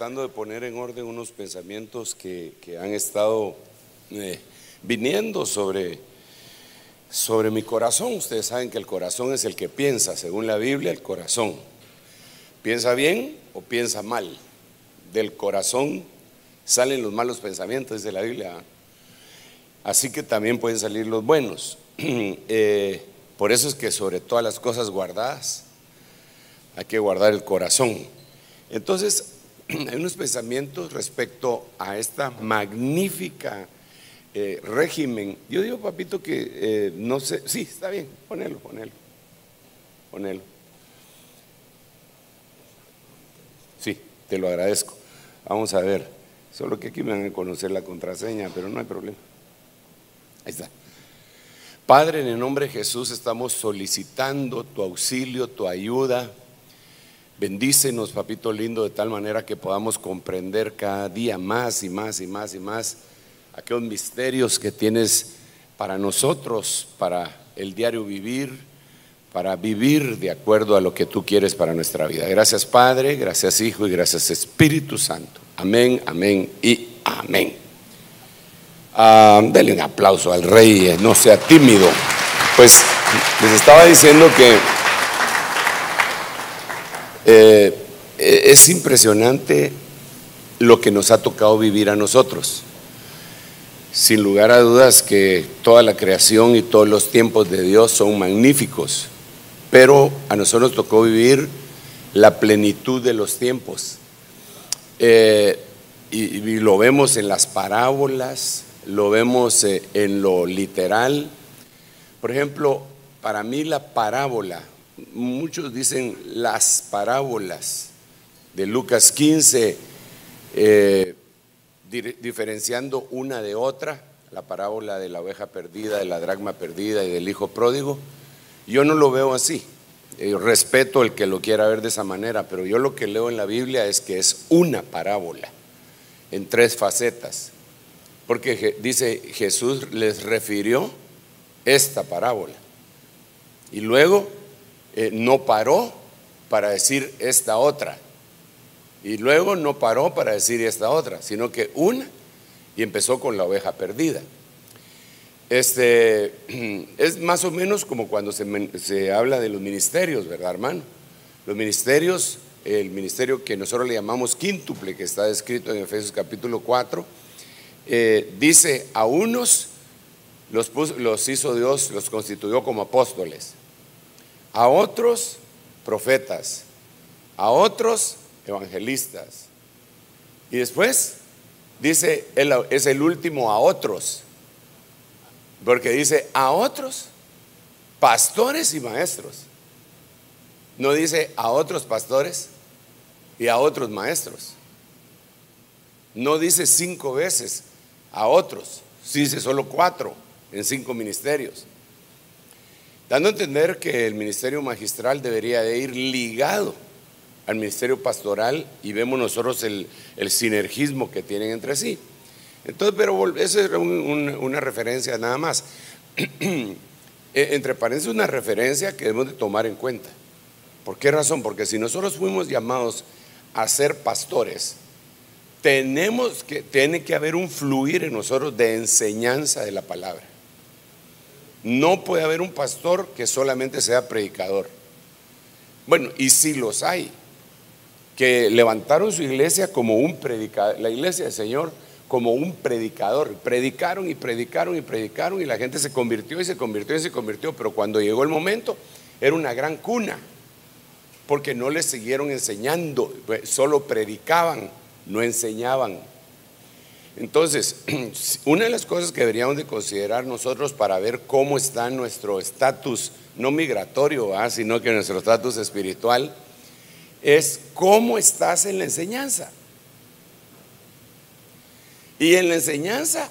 tratando de poner en orden unos pensamientos que, han estado eh, viniendo sobre, sobre mi corazón. Ustedes saben que el corazón es el que piensa, según la Biblia, el corazón. ¿Piensa bien o piensa mal? Del corazón salen los malos pensamientos, dice la Biblia. Así que también pueden salir los buenos. Eh, por eso es que sobre todas las cosas guardadas, hay que guardar el corazón. Entonces, hay unos pensamientos respecto a esta magnífica eh, régimen. Yo digo, papito, que eh, no sé, sí, está bien, ponelo, ponelo, ponelo. Sí, te lo agradezco. Vamos a ver, solo que aquí me van a conocer la contraseña, pero no hay problema. Ahí está. Padre, en el nombre de Jesús estamos solicitando tu auxilio, tu ayuda Bendícenos, papito lindo, de tal manera que podamos comprender cada día más y más y más y más aquellos misterios que tienes para nosotros, para el diario vivir, para vivir de acuerdo a lo que tú quieres para nuestra vida. Gracias Padre, gracias Hijo y gracias Espíritu Santo. Amén, amén y amén. Ah, un aplauso al Rey, eh, no sea tímido. Pues les estaba diciendo que eh, es impresionante lo que nos ha tocado vivir a nosotros. Sin lugar a dudas que toda la creación y todos los tiempos de Dios son magníficos, pero a nosotros nos tocó vivir la plenitud de los tiempos. Eh, y, lo vemos en las parábolas, lo vemos eh, en lo literal. Por ejemplo, para mí la parábola muchos dicen las parábolas de Lucas 15, eh, diferenciando una de otra, la parábola de la oveja perdida, de la dragma perdida y del hijo pródigo. Yo no lo veo así. Eh, respeto el que lo quiera ver de esa manera, pero yo lo que leo en la Biblia es que es una parábola en tres facetas. Porque dice Jesús les refirió esta parábola. Y luego eh, no paró para decir esta otra. Y luego no paró para decir esta otra, sino que una y empezó con la oveja perdida. Este es más o menos como cuando se, se, habla de los ministerios, ¿verdad, hermano? Los ministerios, el ministerio que nosotros le llamamos quíntuple, que está descrito en Efesios capítulo 4, eh, dice a unos los, los hizo Dios, los constituyó como apóstoles, a otros profetas, a otros evangelistas. Y después dice, es el último a otros, porque dice a otros pastores y maestros. No dice a otros pastores y a otros maestros. No dice cinco veces a otros, dice solo cuatro en cinco ministerios dando a entender que el ministerio magistral debería de ir ligado al ministerio pastoral y vemos nosotros el, sinergismo que tienen entre sí. Entonces, pero esa es una referencia nada más. E, entre paréntesis, una referencia que debemos de tomar en cuenta. ¿Por qué razón? Porque si nosotros fuimos llamados a ser pastores, tenemos que, tiene que haber un fluir en nosotros de enseñanza de la palabra. No puede haber un pastor que solamente sea predicador. Bueno, y si los hay, que levantaron su iglesia como un predicador, la iglesia del Señor como un predicador. Predicaron y predicaron y predicaron y la gente se convirtió y se convirtió y se convirtió, pero cuando llegó el momento era una gran cuna, porque no les siguieron enseñando, solo predicaban, no enseñaban. Entonces, una de las cosas que deberíamos de considerar nosotros para ver cómo está nuestro estatus, no migratorio, sino que nuestro estatus espiritual, es cómo estás en la enseñanza. Y en la enseñanza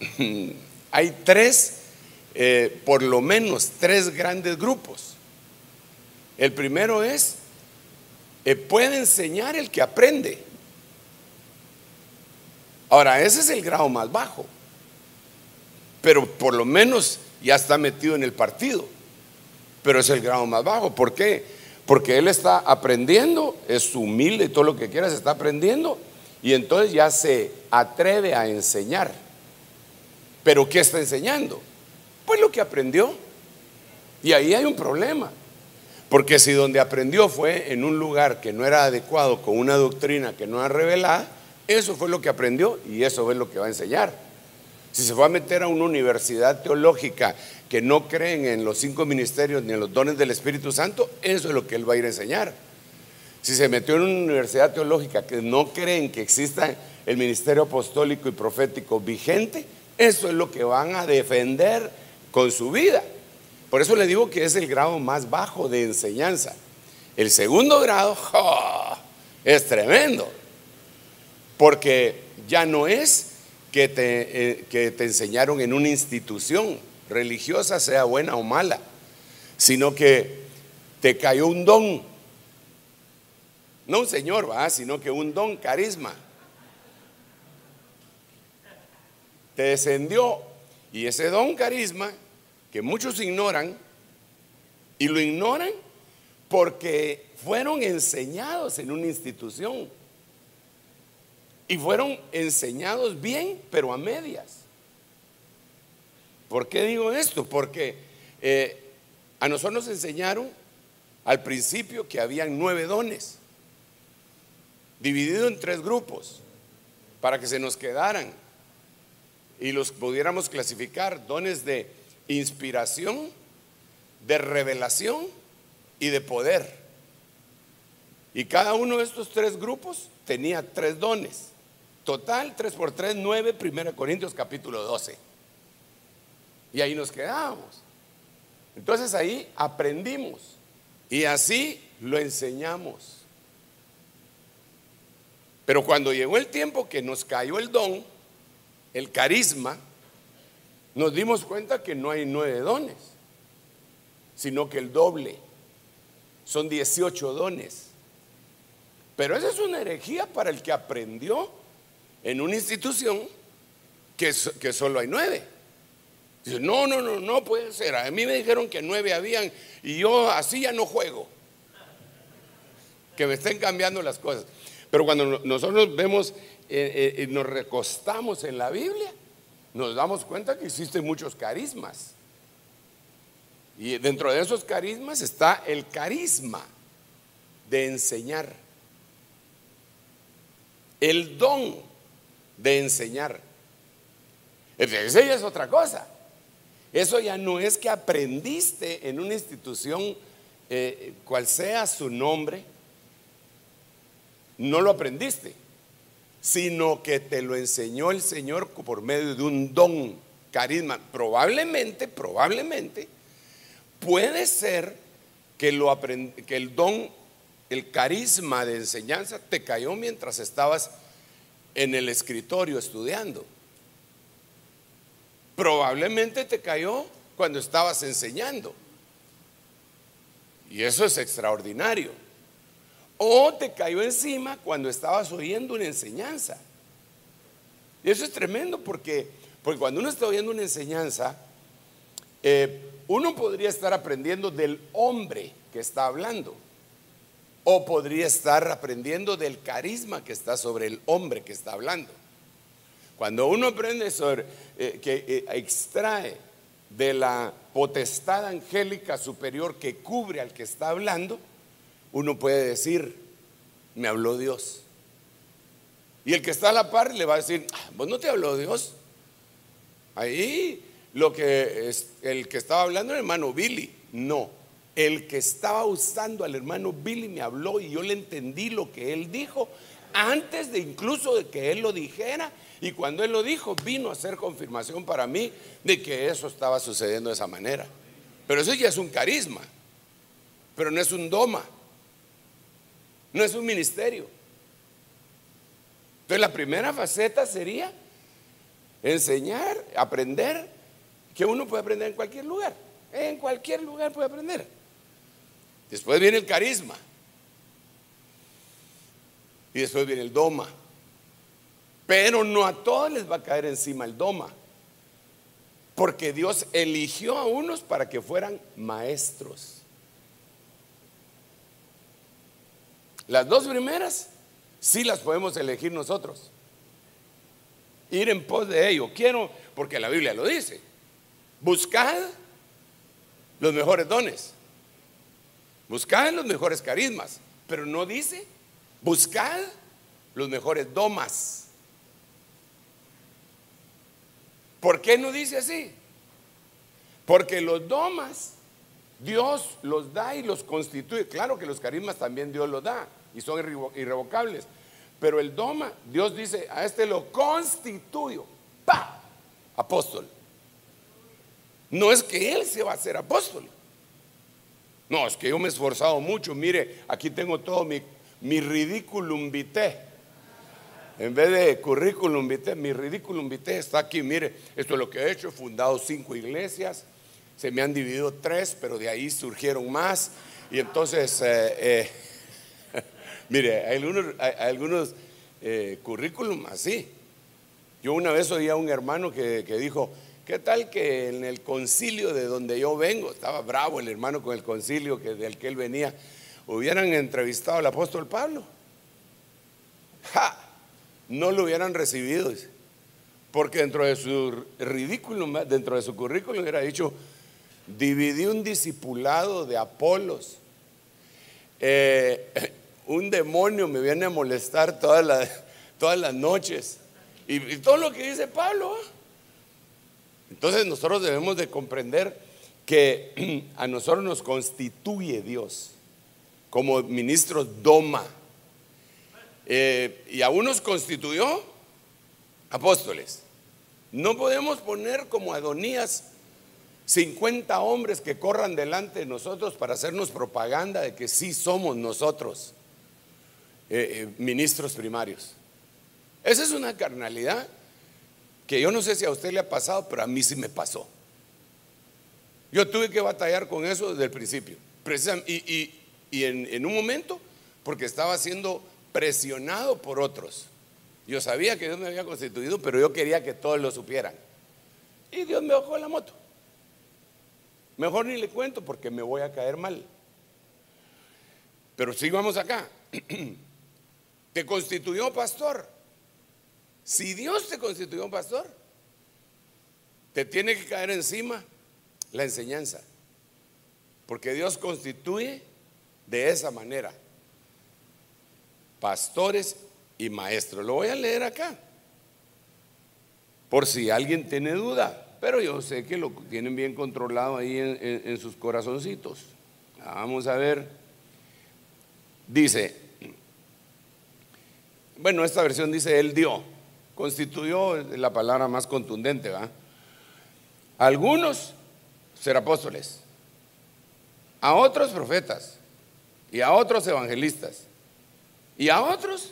hay tres, eh, por lo menos tres grandes grupos. El primero es, eh, puede enseñar el que aprende. Ahora, ese es el grado más bajo, pero por lo menos ya está metido en el partido, pero es el grado más bajo. ¿Por qué? Porque él está aprendiendo, es humilde y todo lo que quiera, se está aprendiendo y entonces ya se atreve a enseñar. Pero ¿qué está enseñando? Pues lo que aprendió. Y ahí hay un problema. Porque si donde aprendió fue en un lugar que no era adecuado, con una doctrina que no era revelada, eso fue lo que aprendió y eso es lo que va a enseñar. Si se va a meter a una universidad teológica que no creen en los cinco ministerios ni en los dones del Espíritu Santo, eso es lo que él va a ir a enseñar. Si se metió en una universidad teológica que no creen que exista el ministerio apostólico y profético vigente, eso es lo que van a defender con su vida. Por eso le digo que es el grado más bajo de enseñanza. El segundo grado es tremendo, porque ya no es que te, eh, que te enseñaron en una institución religiosa, sea buena o mala, sino que te cayó un don no un señor, ¿va? sino que un don, carisma. Te descendió. Y ese don, carisma, que muchos ignoran, y lo ignoran porque fueron enseñados en una institución. Y fueron enseñados bien, pero a medias. ¿Por qué digo esto? Porque eh, a nosotros nos enseñaron al principio que habían nueve dones dividido en tres grupos para que se nos quedaran y los pudiéramos clasificar dones de inspiración, de revelación y de poder. Y cada uno de estos tres grupos tenía tres dones. Total, tres por tres, nueve, 1 Corintios capítulo 12. Y ahí nos quedamos. Entonces ahí aprendimos y así lo enseñamos. Pero cuando llegó el tiempo que nos cayó el don, el carisma, nos dimos cuenta que no hay nueve dones, sino que el doble. Son 18 dones. Pero esa es una herejía para el que aprendió en una institución que, que solo hay nueve. Dice, no, no, no, no puede ser. A mí me dijeron que nueve habían y yo así ya no juego. Que me estén cambiando las cosas. Pero cuando nosotros vemos eh, eh, nos recostamos en la Biblia, nos damos cuenta que existen muchos carismas. Y dentro de esos carismas está el carisma de enseñar. El don de enseñar. Esa ya es otra cosa. Eso ya no es que aprendiste en una institución, eh, cual sea su nombre, no lo aprendiste, sino que te lo enseñó el Señor por medio de un don, carisma. Probablemente, probablemente, puede ser que, lo que el don, el carisma de enseñanza te cayó mientras estabas en el escritorio estudiando. Probablemente te cayó cuando estabas enseñando. Y eso es extraordinario o te cayó encima cuando estabas oyendo una enseñanza. Y eso es tremendo porque, porque cuando uno está oyendo una enseñanza, eh, uno podría estar aprendiendo del hombre que está hablando. O podría estar aprendiendo del carisma que está sobre el hombre que está hablando. Cuando uno aprende sobre, eh, que eh, extrae de la potestad angélica superior que cubre al que está hablando, uno puede decir, me habló Dios. Y el que está a la par le va a decir, ah, vos no te habló Dios. Ahí lo que es, el que estaba hablando el hermano Billy, no. El que estaba usando al hermano Billy me habló y yo le entendí lo que él dijo antes de incluso de que él lo dijera. Y cuando él lo dijo, vino a ser confirmación para mí de que eso estaba sucediendo de esa manera. Pero eso ya es un carisma, pero no es un doma. No es un ministerio. Entonces la primera faceta sería enseñar, aprender, que uno puede aprender en cualquier lugar. En cualquier lugar puede aprender. Después viene el carisma. Y después viene el doma. Pero no a todos les va a caer encima el doma. Porque Dios eligió a unos para que fueran maestros. Las dos primeras sí las podemos elegir nosotros. Ir en pos de ello. Quiero, porque la Biblia lo dice. Buscad los mejores dones. Buscad los mejores carismas. Pero no dice, buscad los mejores domas. ¿Por qué no dice así? Porque los domas Dios los da y los constituye. Claro que los carismas también Dios los da y son irrevocables. Pero el doma, Dios dice, a este lo constituyo. ¡Pa! Apóstol. No es que él se va a hacer apóstol. No, es que yo me he esforzado mucho. Mire, aquí tengo todo mi, mi ridículum vitae. En vez de currículum vitae, mi ridículum vitae está aquí. Mire, esto es lo que he hecho. He fundado cinco iglesias se me han dividido tres, pero de ahí surgieron más. Y entonces, eh, eh, mire, hay algunos, hay algunos eh, currículum así. Yo una vez oí a un hermano que, dijo, ¿qué tal que en el concilio de donde yo vengo, estaba bravo el hermano con el concilio que, del que él venía, hubieran entrevistado al apóstol Pablo? ¡Ja! No lo hubieran recibido, porque dentro de su ridículo, dentro de su currículum hubiera dicho, dividí un discipulado de Apolos. Eh, un demonio me viene a molestar todas las, todas las noches. Y, todo lo que dice Pablo. ¿ah? Entonces nosotros debemos de comprender que a nosotros nos constituye Dios como ministros doma. Eh, y aún nos constituyó apóstoles. No podemos poner como Adonías 50 hombres que corran delante de nosotros para hacernos propaganda de que sí somos nosotros eh, eh, ministros primarios. Esa es una carnalidad que yo no sé si a usted le ha pasado, pero a mí sí me pasó. Yo tuve que batallar con eso desde el principio. Y, en, en un momento, porque estaba siendo presionado por otros. Yo sabía que Dios me había constituido, pero yo quería que todos lo supieran. Y Dios me bajó la moto. Mejor ni le cuento porque me voy a caer mal. Pero si vamos acá. Te constituyó pastor. Si Dios te constituyó pastor, te tiene que caer encima la enseñanza. Porque Dios constituye de esa manera pastores y maestros. Lo voy a leer acá. Por si alguien tiene duda. Pero yo sé que lo tienen bien controlado ahí en, sus corazoncitos. Vamos a ver. Dice, bueno, esta versión dice, Él dio, constituyó la palabra más contundente, ¿va? Algunos ser apóstoles, a otros profetas, y a otros evangelistas, y a otros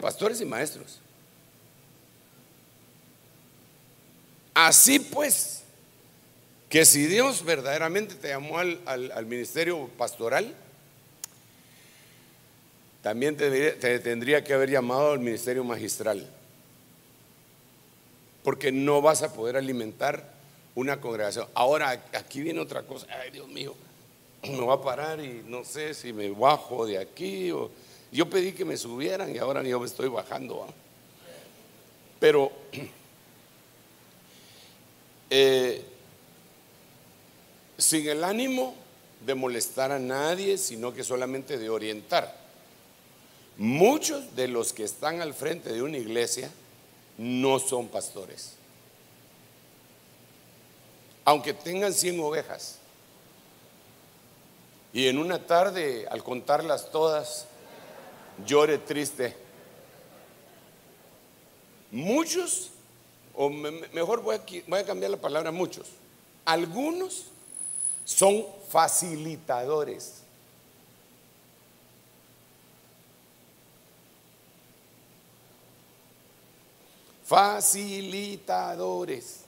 pastores y maestros. Así pues, que si Dios verdaderamente te llamó al, ministerio pastoral, también te, te, tendría que haber llamado al ministerio magistral. Porque no vas a poder alimentar una congregación. Ahora, aquí viene otra cosa. Ay, Dios mío, me voy a parar y no sé si me bajo de aquí. O... Yo pedí que me subieran y ahora yo me estoy bajando. Pero eh, sin el ánimo de molestar a nadie, sino que solamente de orientar. Muchos de los que están al frente de una iglesia no son pastores. Aunque tengan 100 ovejas. Y en una tarde, al contarlas todas, llore triste. Muchos o mejor voy voy a cambiar la palabra muchos, algunos son facilitadores. Facilitadores.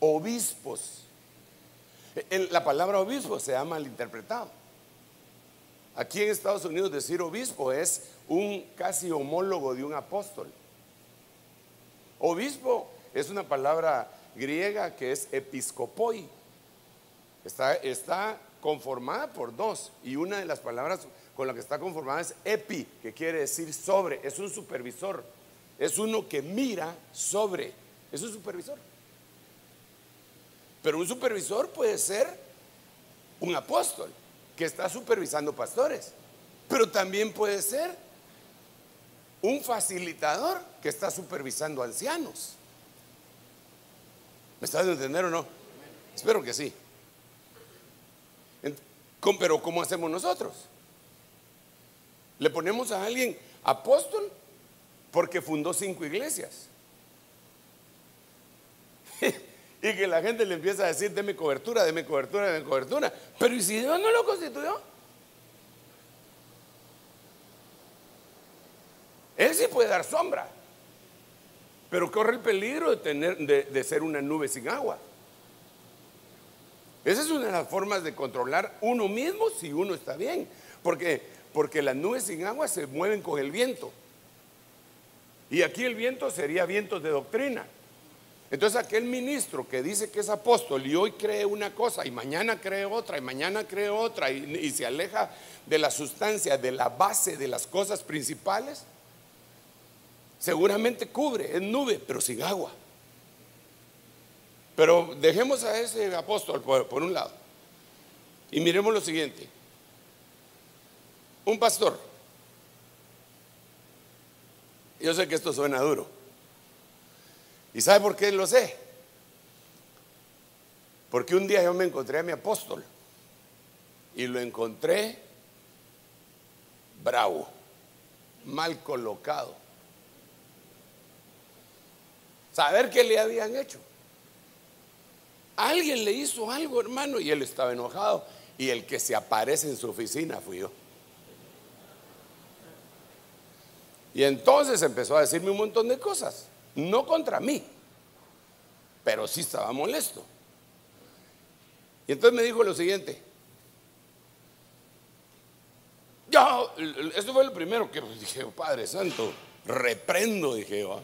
Obispos. La palabra obispo se ha malinterpretado. Aquí en Estados Unidos decir obispo es un casi homólogo de un apóstol. Obispo es una palabra griega que es episcopoi. Está, está conformada por dos y una de las palabras con la que está conformada es epi, que quiere decir sobre, es un supervisor, es uno que mira sobre, es un supervisor. Pero un supervisor puede ser un apóstol que está supervisando pastores, pero también puede ser un facilitador que está supervisando ancianos. ¿Me estás entendiendo o no? Espero que sí. Pero ¿cómo hacemos nosotros? Le ponemos a alguien apóstol porque fundó cinco iglesias. y que la gente le empieza a decir, deme cobertura, deme cobertura, deme cobertura. Pero ¿y si Dios no lo constituyó? Él sí puede dar sombra, pero corre el peligro de, tener, de ser una nube sin agua. Esa es una de las formas de controlar uno mismo si uno está bien. Porque, porque las nubes sin agua se mueven con el viento. Y aquí el viento sería viento de doctrina. Entonces aquel ministro que dice que es apóstol y hoy cree una cosa y mañana cree otra y mañana cree otra y, y se aleja de la sustancia, de la base de las cosas principales, seguramente cubre, es nube, pero sin agua. Pero dejemos a ese apóstol por, un lado. Y miremos lo siguiente. Un pastor. Yo sé que esto suena duro. ¿Y sabe por qué lo sé? Porque un día yo me encontré a mi apóstol y lo encontré bravo, mal colocado. Saber qué le habían hecho. Alguien le hizo algo, hermano, y él estaba enojado. Y el que se aparece en su oficina fui yo. Y entonces empezó a decirme un montón de cosas, no contra mí, pero sí estaba molesto. Y entonces me dijo lo siguiente. Yo, esto fue lo primero que dije, Padre Santo, reprendo, dije yo.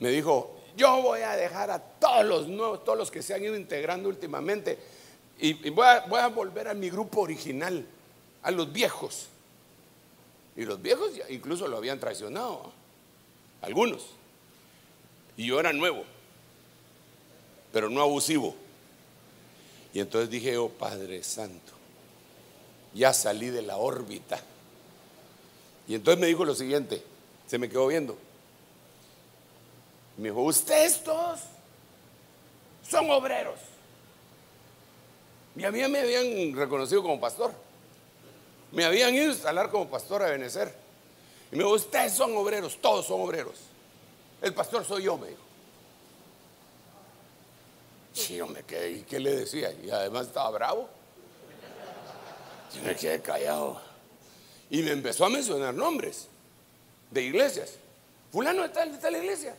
Me dijo, yo voy a dejar a todos los nuevos, todos los que se han ido integrando últimamente y, voy, a, volver a mi grupo original, a los viejos. Y los viejos incluso lo habían traicionado, algunos. Y yo era nuevo, pero no abusivo. Y entonces dije, oh Padre Santo, ya salí de la órbita. Y entonces me dijo lo siguiente, se me quedó viendo. Me dijo, ustedes todos son obreros. Y a mí me habían reconocido como pastor. Me habían ido a instalar como pastor a Benecer. Y me dijo, ustedes son obreros, todos son obreros. El pastor soy yo, me dijo. Sí, yo me quedé, ¿y qué le decía? Y además estaba bravo. Y me quedé callado. Y me empezó a mencionar nombres de iglesias. Fulano está en la iglesia.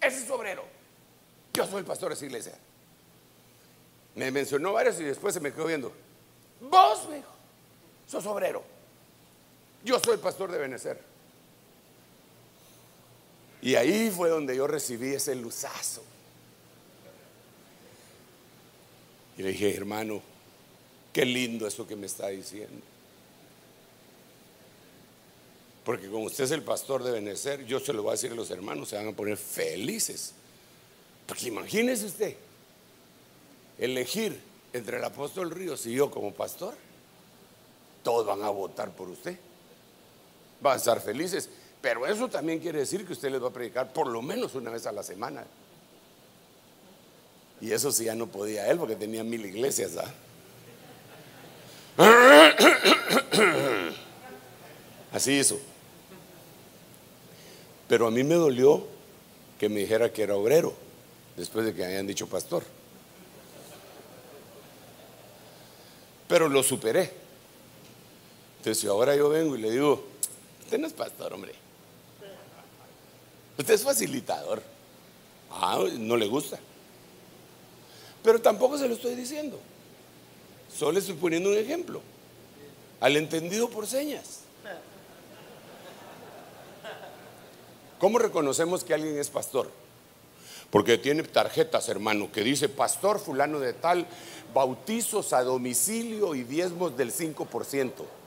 Ese es obrero. Yo soy el pastor de esa iglesia. Me mencionó varios y después se me quedó viendo. Vos, me dijo, sos obrero. Yo soy pastor de Benecer. Y ahí fue donde yo recibí ese luzazo. Y le dije, hermano, qué lindo eso que me está diciendo. Porque como usted es el pastor de Benecer, yo se lo voy a decir a los hermanos, se van a poner felices. Porque imagínese usted, elegir entre el apóstol Ríos y yo como pastor, todos van a votar por usted. Van a estar felices. Pero eso también quiere decir que usted les va a predicar por lo menos una vez a la semana. Y eso sí ya no podía él porque tenía mil iglesias. ¿ah? Así hizo. Pero a mí me dolió que me dijera que era obrero, después de que hayan dicho pastor. Pero lo superé. Entonces, ahora yo vengo y le digo, usted no es pastor, hombre. Usted es facilitador. Ah, no le gusta. Pero tampoco se lo estoy diciendo. Solo estoy poniendo un ejemplo. Al entendido por señas. ¿Cómo reconocemos que alguien es pastor? Porque tiene tarjetas, hermano, que dice pastor fulano de tal, bautizos a domicilio y diezmos del 5%.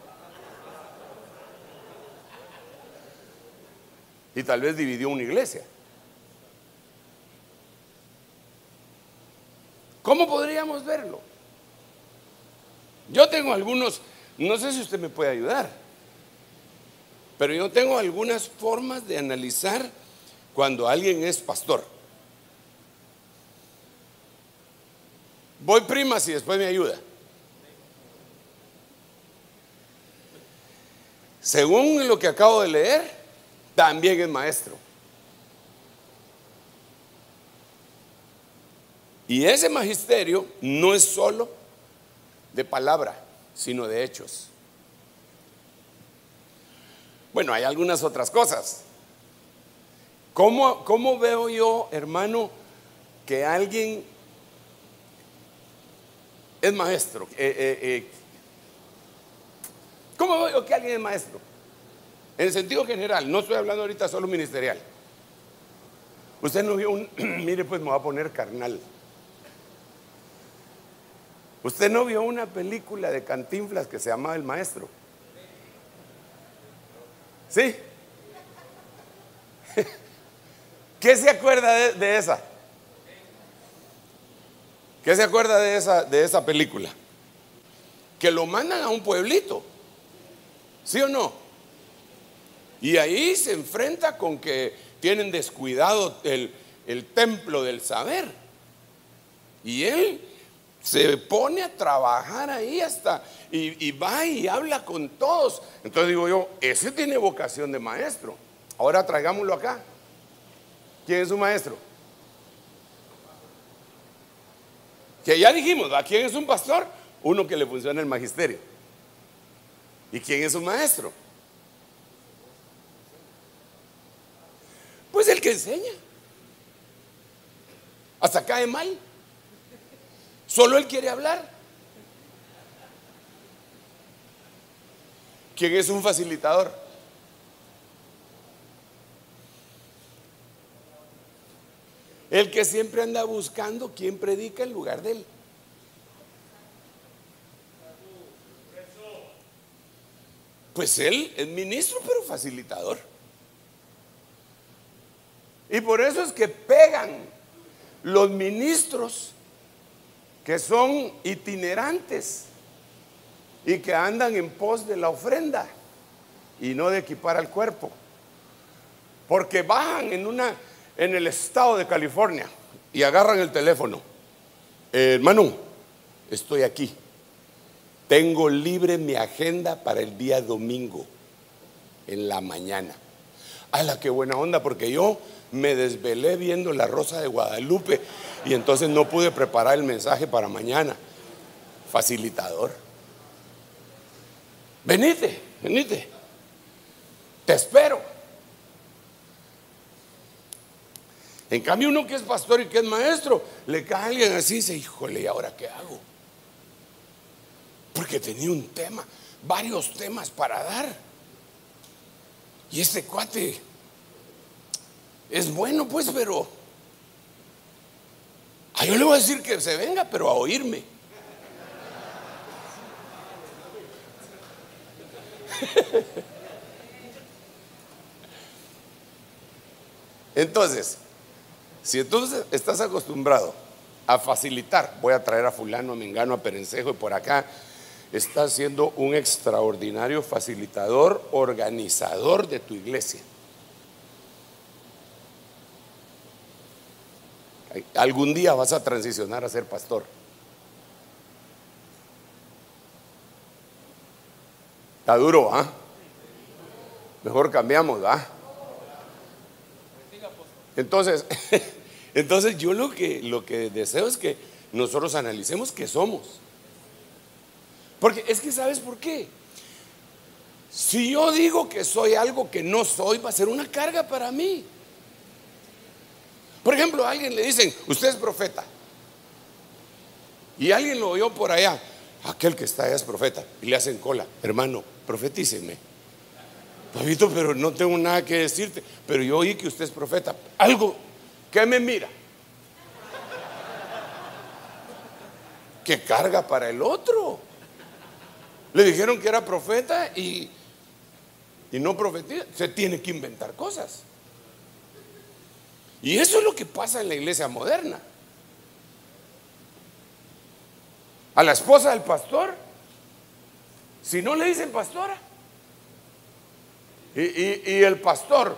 Y tal vez dividió una iglesia. ¿Cómo podríamos verlo? Yo tengo algunos, no sé si usted me puede ayudar, pero yo tengo algunas formas de analizar cuando alguien es pastor. Voy primas y después me ayuda. Según lo que acabo de leer, también es maestro. Y ese magisterio no es solo de palabra, sino de hechos. Bueno, hay algunas otras cosas. ¿Cómo, cómo veo yo, hermano, que alguien es maestro? Eh, eh, eh, ¿Cómo veo que alguien es maestro? En el sentido general, no estoy hablando ahorita solo ministerial. Usted no vio un, mire pues me va a poner carnal. Usted no vio una película de Cantinflas que se llamaba El Maestro. ¿Sí? ¿Qué se acuerda de, esa? ¿Qué se acuerda de esa, de esa película? Que lo mandan a un pueblito. ¿Sí o no? Y ahí se enfrenta con que tienen descuidado el, el templo del saber. Y él se pone a trabajar ahí hasta y, va y habla con todos. Entonces digo yo, ese tiene vocación de maestro. Ahora traigámoslo acá. ¿Quién es su maestro? Que ya dijimos, ¿a quién es un pastor? Uno que le funciona el magisterio. ¿Y quién es su maestro? Pues el que enseña. Hasta cae mal. Solo él quiere hablar. ¿Quién es un facilitador? El que siempre anda buscando quién predica en lugar de él. Pues él es ministro, pero facilitador. Y por eso es que pegan los ministros que son itinerantes y que andan en pos de la ofrenda y no de equipar al cuerpo. Porque bajan en una en el estado de California y agarran el teléfono. hermano, estoy aquí. Tengo libre mi agenda para el día domingo en la mañana. la qué buena onda! Porque yo me desvelé viendo la Rosa de Guadalupe y entonces no pude preparar el mensaje para mañana. Facilitador. Venite, venite. Te espero. En cambio, uno que es pastor y que es maestro, le cae a alguien así y dice, híjole, ¿y ahora qué hago? Porque tenía un tema, varios temas para dar. Y este cuate es bueno, pues, pero a yo le voy a decir que se venga, pero a oírme. Entonces, si entonces estás acostumbrado a facilitar, voy a traer a fulano, a mengano, a perencejo y por acá, estás siendo un extraordinario facilitador, organizador de tu iglesia. Algún día vas a transicionar a ser pastor. Está duro, ¿ah? Mejor cambiamos, ¿ah? Entonces, entonces yo lo que, lo que deseo es que nosotros analicemos qué somos. Porque es que sabes por qué. Si yo digo que soy algo que no soy, va a ser una carga para mí. Por ejemplo, a alguien le dicen, usted es profeta. Y alguien lo oyó por allá, aquel que está allá es profeta. Y le hacen cola, hermano, profetíceme. Pabito, pero no tengo nada que decirte. Pero yo oí que usted es profeta. Algo que me mira. Que carga para el otro. Le dijeron que era profeta y, y no profetiza. Se tiene que inventar cosas. Y eso es lo que pasa en la iglesia moderna. A la esposa del pastor, si no le dicen pastora, y, el pastor,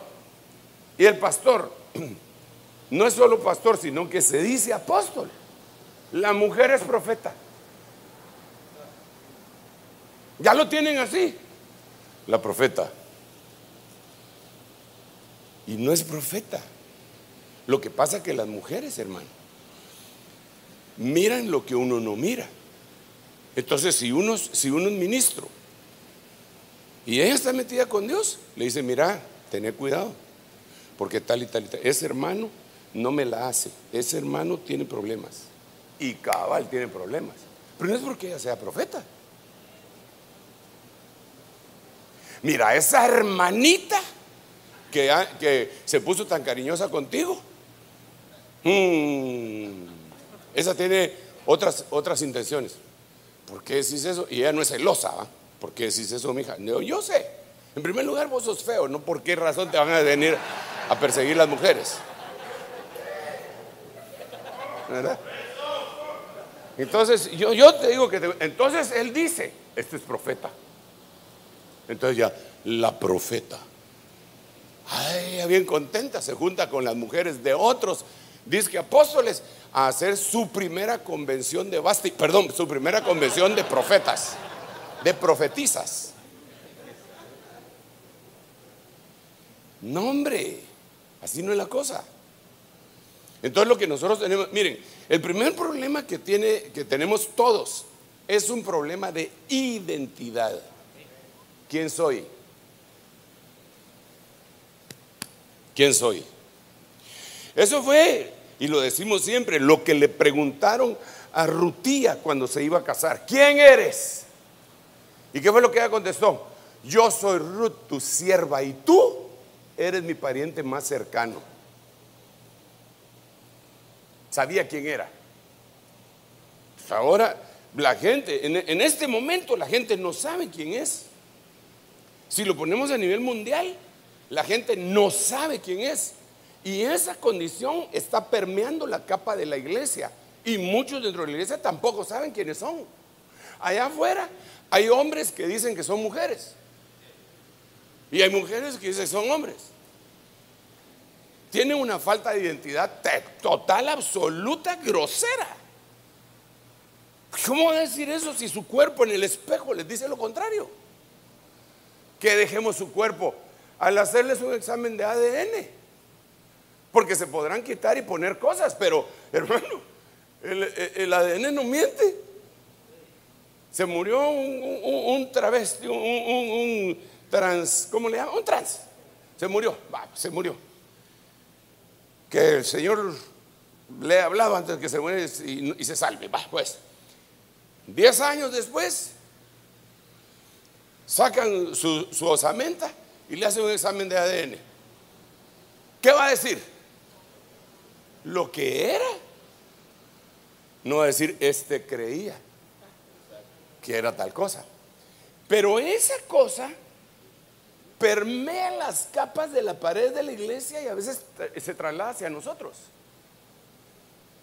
y el pastor, no es solo pastor, sino que se dice apóstol. La mujer es profeta. Ya lo tienen así. La profeta. Y no es profeta. Lo que pasa que las mujeres, hermano, miran lo que uno no mira. Entonces, si uno, si uno es ministro y ella está metida con Dios, le dice, mira, tené cuidado, porque tal y tal y tal. Ese hermano no me la hace, ese hermano tiene problemas. Y cabal tiene problemas. Pero no es porque ella sea profeta. Mira, esa hermanita que, que se puso tan cariñosa contigo, hmm, esa tiene otras, otras intenciones. ¿Por qué decís eso? Y ella no es celosa, ¿va? ¿Por qué decís eso, mija? Yo, yo sé. En primer lugar, vos sos feo, ¿no? ¿Por qué razón te van a venir a perseguir las mujeres? ¿Verdad? Entonces, yo, te digo que, entonces él dice, este es profeta. Entonces ya, la profeta. Ay, bien contenta, se junta con las mujeres de otros, dice que apóstoles, a hacer su primera convención de basti, perdón, su primera convención de profetas, de profetizas. No, hombre, así no es la cosa. Entonces lo que nosotros tenemos, miren, el primer problema que, tiene, que tenemos todos es un problema de identidad. ¿Quién soy? ¿Quién soy? Eso fue, y lo decimos siempre, lo que le preguntaron a Rutía cuando se iba a casar. ¿Quién eres? ¿Y qué fue lo que ella contestó? Yo soy Ruth, tu sierva, y tú eres mi pariente más cercano. Sabía quién era. Pues ahora la gente, en, este momento la gente no sabe quién es. Si lo ponemos a nivel mundial, la gente no sabe quién es. Y esa condición está permeando la capa de la iglesia. Y muchos dentro de la iglesia tampoco saben quiénes son. Allá afuera hay hombres que dicen que son mujeres. Y hay mujeres que dicen que son hombres. Tienen una falta de identidad total, absoluta, grosera. ¿Cómo decir eso si su cuerpo en el espejo les dice lo contrario? Que dejemos su cuerpo al hacerles un examen de ADN. Porque se podrán quitar y poner cosas, pero hermano, el, ADN no miente. Se murió un, travesti, un, trans, ¿cómo le llaman? Un trans. Se murió, se murió. Que el Señor le hablaba antes de que se muere y, se salve, va, pues. Diez años después, sacan su, su osamenta y le hacen un examen de ADN. ¿Qué va a decir? Lo que era. No decir, este creía que era tal cosa. Pero esa cosa permea las capas de la pared de la iglesia y a veces se traslada hacia nosotros.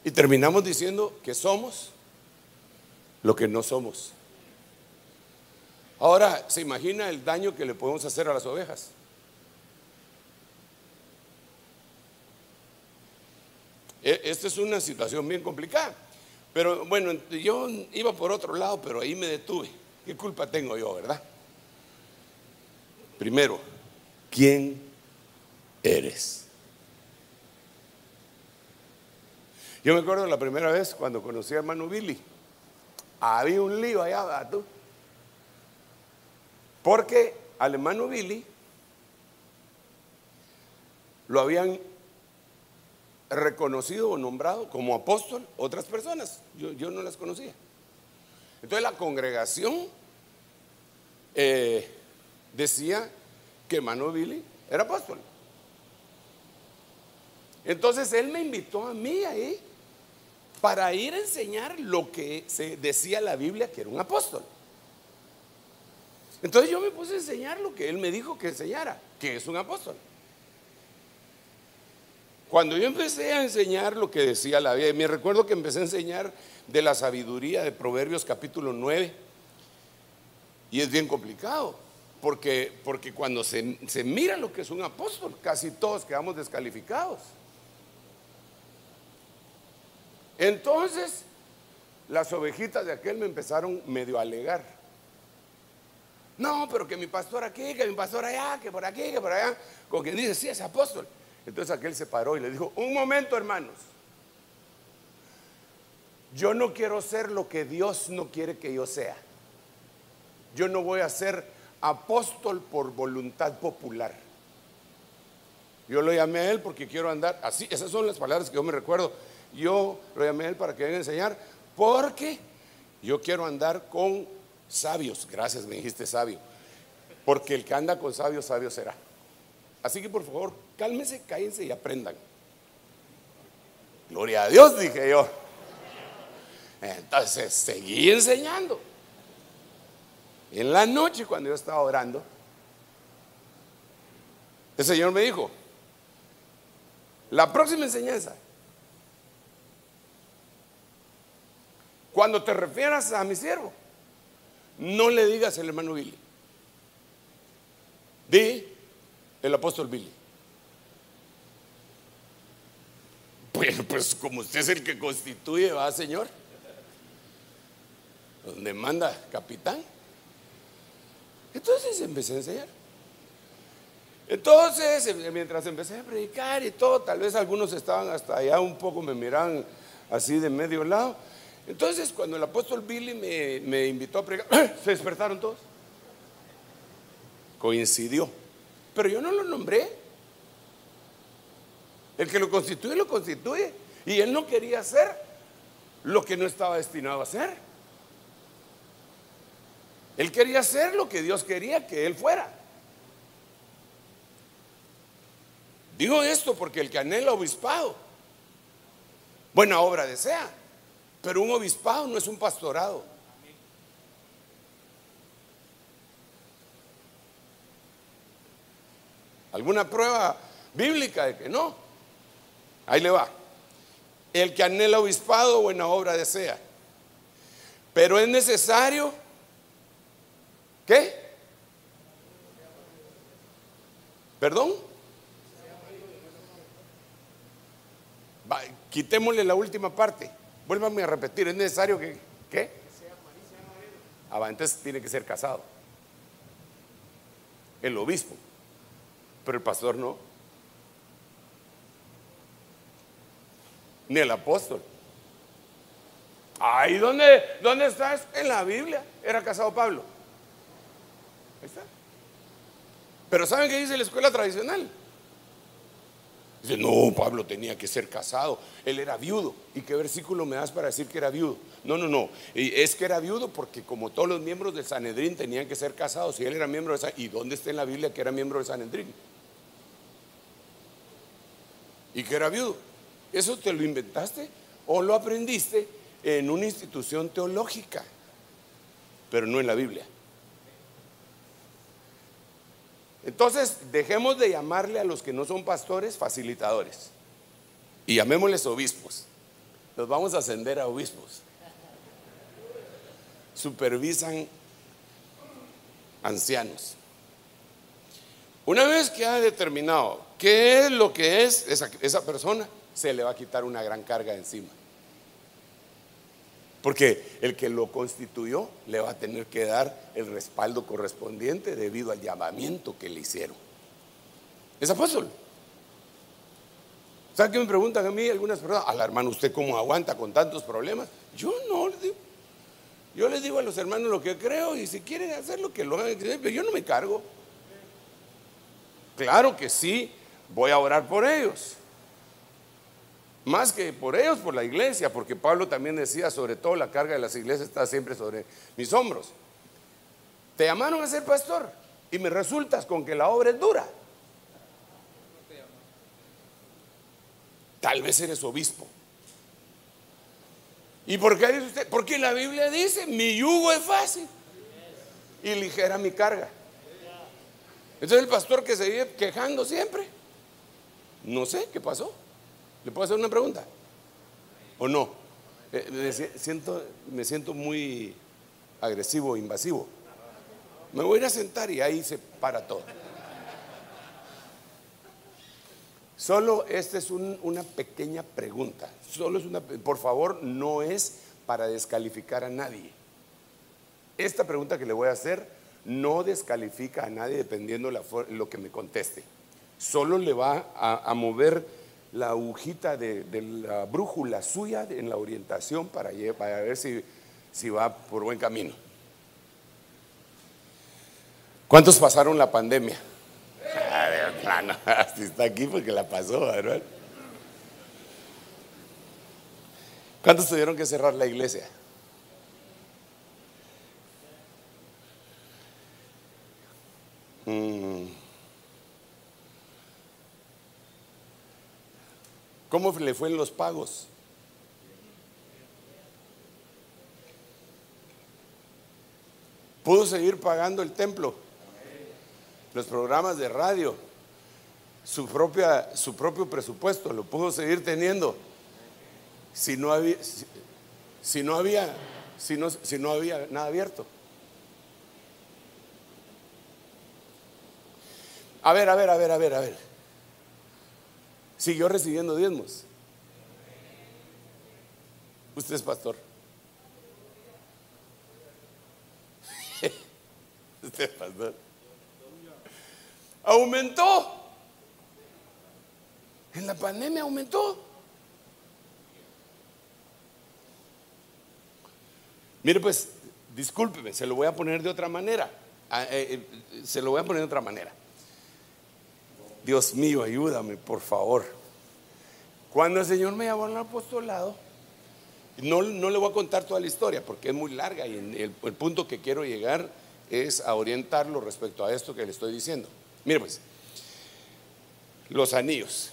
Y terminamos diciendo que somos lo que no somos. Ahora, ¿se imagina el daño que le podemos hacer a las ovejas? Esta es una situación bien complicada. Pero bueno, yo iba por otro lado, pero ahí me detuve. ¿Qué culpa tengo yo, verdad? Primero, ¿quién eres? Yo me acuerdo la primera vez cuando conocí a hermano Billy. Había un lío allá, tú. Porque al hermano Billy lo habían reconocido o nombrado como apóstol otras personas. Yo, no las conocía. Entonces la congregación eh, decía que hermano Billy era apóstol. Entonces él me invitó a mí ahí para ir a enseñar lo que se decía la Biblia que era un apóstol. Entonces yo me puse a enseñar lo que él me dijo que enseñara, que es un apóstol. Cuando yo empecé a enseñar lo que decía la Biblia, me recuerdo que empecé a enseñar de la sabiduría de Proverbios capítulo 9, y es bien complicado, porque, porque cuando se, se mira lo que es un apóstol, casi todos quedamos descalificados. Entonces, las ovejitas de aquel me empezaron medio a alegar. No, pero que mi pastor aquí, que mi pastor allá, que por aquí, que por allá. Con quien dice, sí, es apóstol. Entonces aquel se paró y le dijo, un momento hermanos. Yo no quiero ser lo que Dios no quiere que yo sea. Yo no voy a ser apóstol por voluntad popular. Yo lo llamé a él porque quiero andar así. Esas son las palabras que yo me recuerdo. Yo lo llamé a él para que venga a enseñar porque yo quiero andar con sabios. Gracias, me dijiste sabio. Porque el que anda con sabios, sabio será. Así que por favor, cálmense, cállense y aprendan. Gloria a Dios, dije yo. Entonces seguí enseñando. En la noche, cuando yo estaba orando, el Señor me dijo, la próxima enseñanza, cuando te refieras a mi siervo, no le digas el hermano Billy. Di el apóstol Billy. Pues, pues como usted es el que constituye, va, Señor. Donde manda capitán. Entonces empecé a enseñar. Entonces, em, mientras empecé a predicar y todo, tal vez algunos estaban hasta allá un poco, me miraban así de medio lado. Entonces, cuando el apóstol Billy me, invitó a predicar, se despertaron todos. Coincidió. Pero yo no lo nombré. El que lo constituye, lo constituye. Y él no quería hacer lo que no estaba destinado a hacer. Él quería hacer lo que Dios quería que él fuera. Digo esto porque el que anhela obispado, buena obra desea. Pero un obispado no es un pastorado. ¿Alguna prueba bíblica de que no? Ahí le va. El que anhela obispado, buena obra desea. Pero es necesario, ¿qué? ¿Perdón? quitémosle la última parte. Vuélvame a repetir, es necesario que, ¿qué? Ah, entonces tiene que ser casado. El obispo, pero el pastor no. Ni el apóstol. Ahí donde, ¿dónde estás? En la Biblia. Era casado Pablo. Ahí está. Pero ¿saben qué dice la escuela tradicional? Dice, no, Pablo tenía que ser casado, él era viudo. ¿Y qué versículo me das para decir que era viudo? No, no, no, es que era viudo porque como todos los miembros del Sanedrín tenían que ser casados y él era miembro de Sanedrín. ¿Y dónde está en la Biblia que era miembro del Sanedrín? ¿Y que era viudo? ¿Eso te lo inventaste o lo aprendiste en una institución teológica? Pero no en la Biblia. Entonces, dejemos de llamarle a los que no son pastores facilitadores y llamémosles obispos. Los vamos a ascender a obispos. Supervisan ancianos. Una vez que ha determinado qué es lo que es esa, persona, se le va a quitar una gran carga encima. Porque el que lo constituyó le va a tener que dar el respaldo correspondiente debido al llamamiento que le hicieron. Es apóstol. ¿Sabe qué me preguntan a mí algunas personas? Al hermano, ¿usted cómo aguanta con tantos problemas? Yo no, yo les digo a los hermanos lo que creo y si quieren hacerlo, que lo hagan, pero yo no me cargo. Claro que sí, voy a orar por ellos. Más que por ellos, por la iglesia, porque Pablo también decía, sobre todo la carga de las iglesias está siempre sobre mis hombros. Te llamaron a ser pastor y me resultas con que la obra es dura. Tal vez eres obispo. ¿Y por qué dice usted? Porque la Biblia dice, mi yugo es fácil y ligera mi carga. Entonces el pastor que se vive quejando siempre, no sé qué pasó. ¿Le puedo hacer una pregunta? ¿O no? Eh, me, siento, me siento muy agresivo, invasivo. Me voy a ir a sentar y ahí se para todo. Solo esta es una pequeña pregunta. Solo es una, por favor, no es para descalificar a nadie. Esta pregunta que le voy a hacer no descalifica a nadie dependiendo lo que me conteste. Solo le va a, mover la agujita de, la brújula suya en la orientación para, ver si, va por buen camino. ¿Cuántos pasaron la pandemia? si está aquí porque la pasó, ¿verdad? ¿Cuántos tuvieron que cerrar la iglesia? ¿Cómo le fue en los pagos? ¿Pudo seguir pagando el templo? Los programas de radio, su, propia, su propio presupuesto, lo pudo seguir teniendo. Si no había, si, no había, si no, si no había nada abierto. A ver, a ver, a ver, a ver, a ver. Siguió recibiendo diezmos. Usted es pastor. Usted es pastor. Aumentó. En la pandemia aumentó. Mire, pues, discúlpeme, se lo voy a poner de otra manera. Ah, eh, eh, se lo voy a poner de otra manera. Dios mío, ayúdame, por favor. Cuando el Señor me llamó al apostolado, no, no le voy a contar toda la historia porque es muy larga y el, el punto que quiero llegar es a orientarlo respecto a esto que le estoy diciendo. Mire pues, los anillos.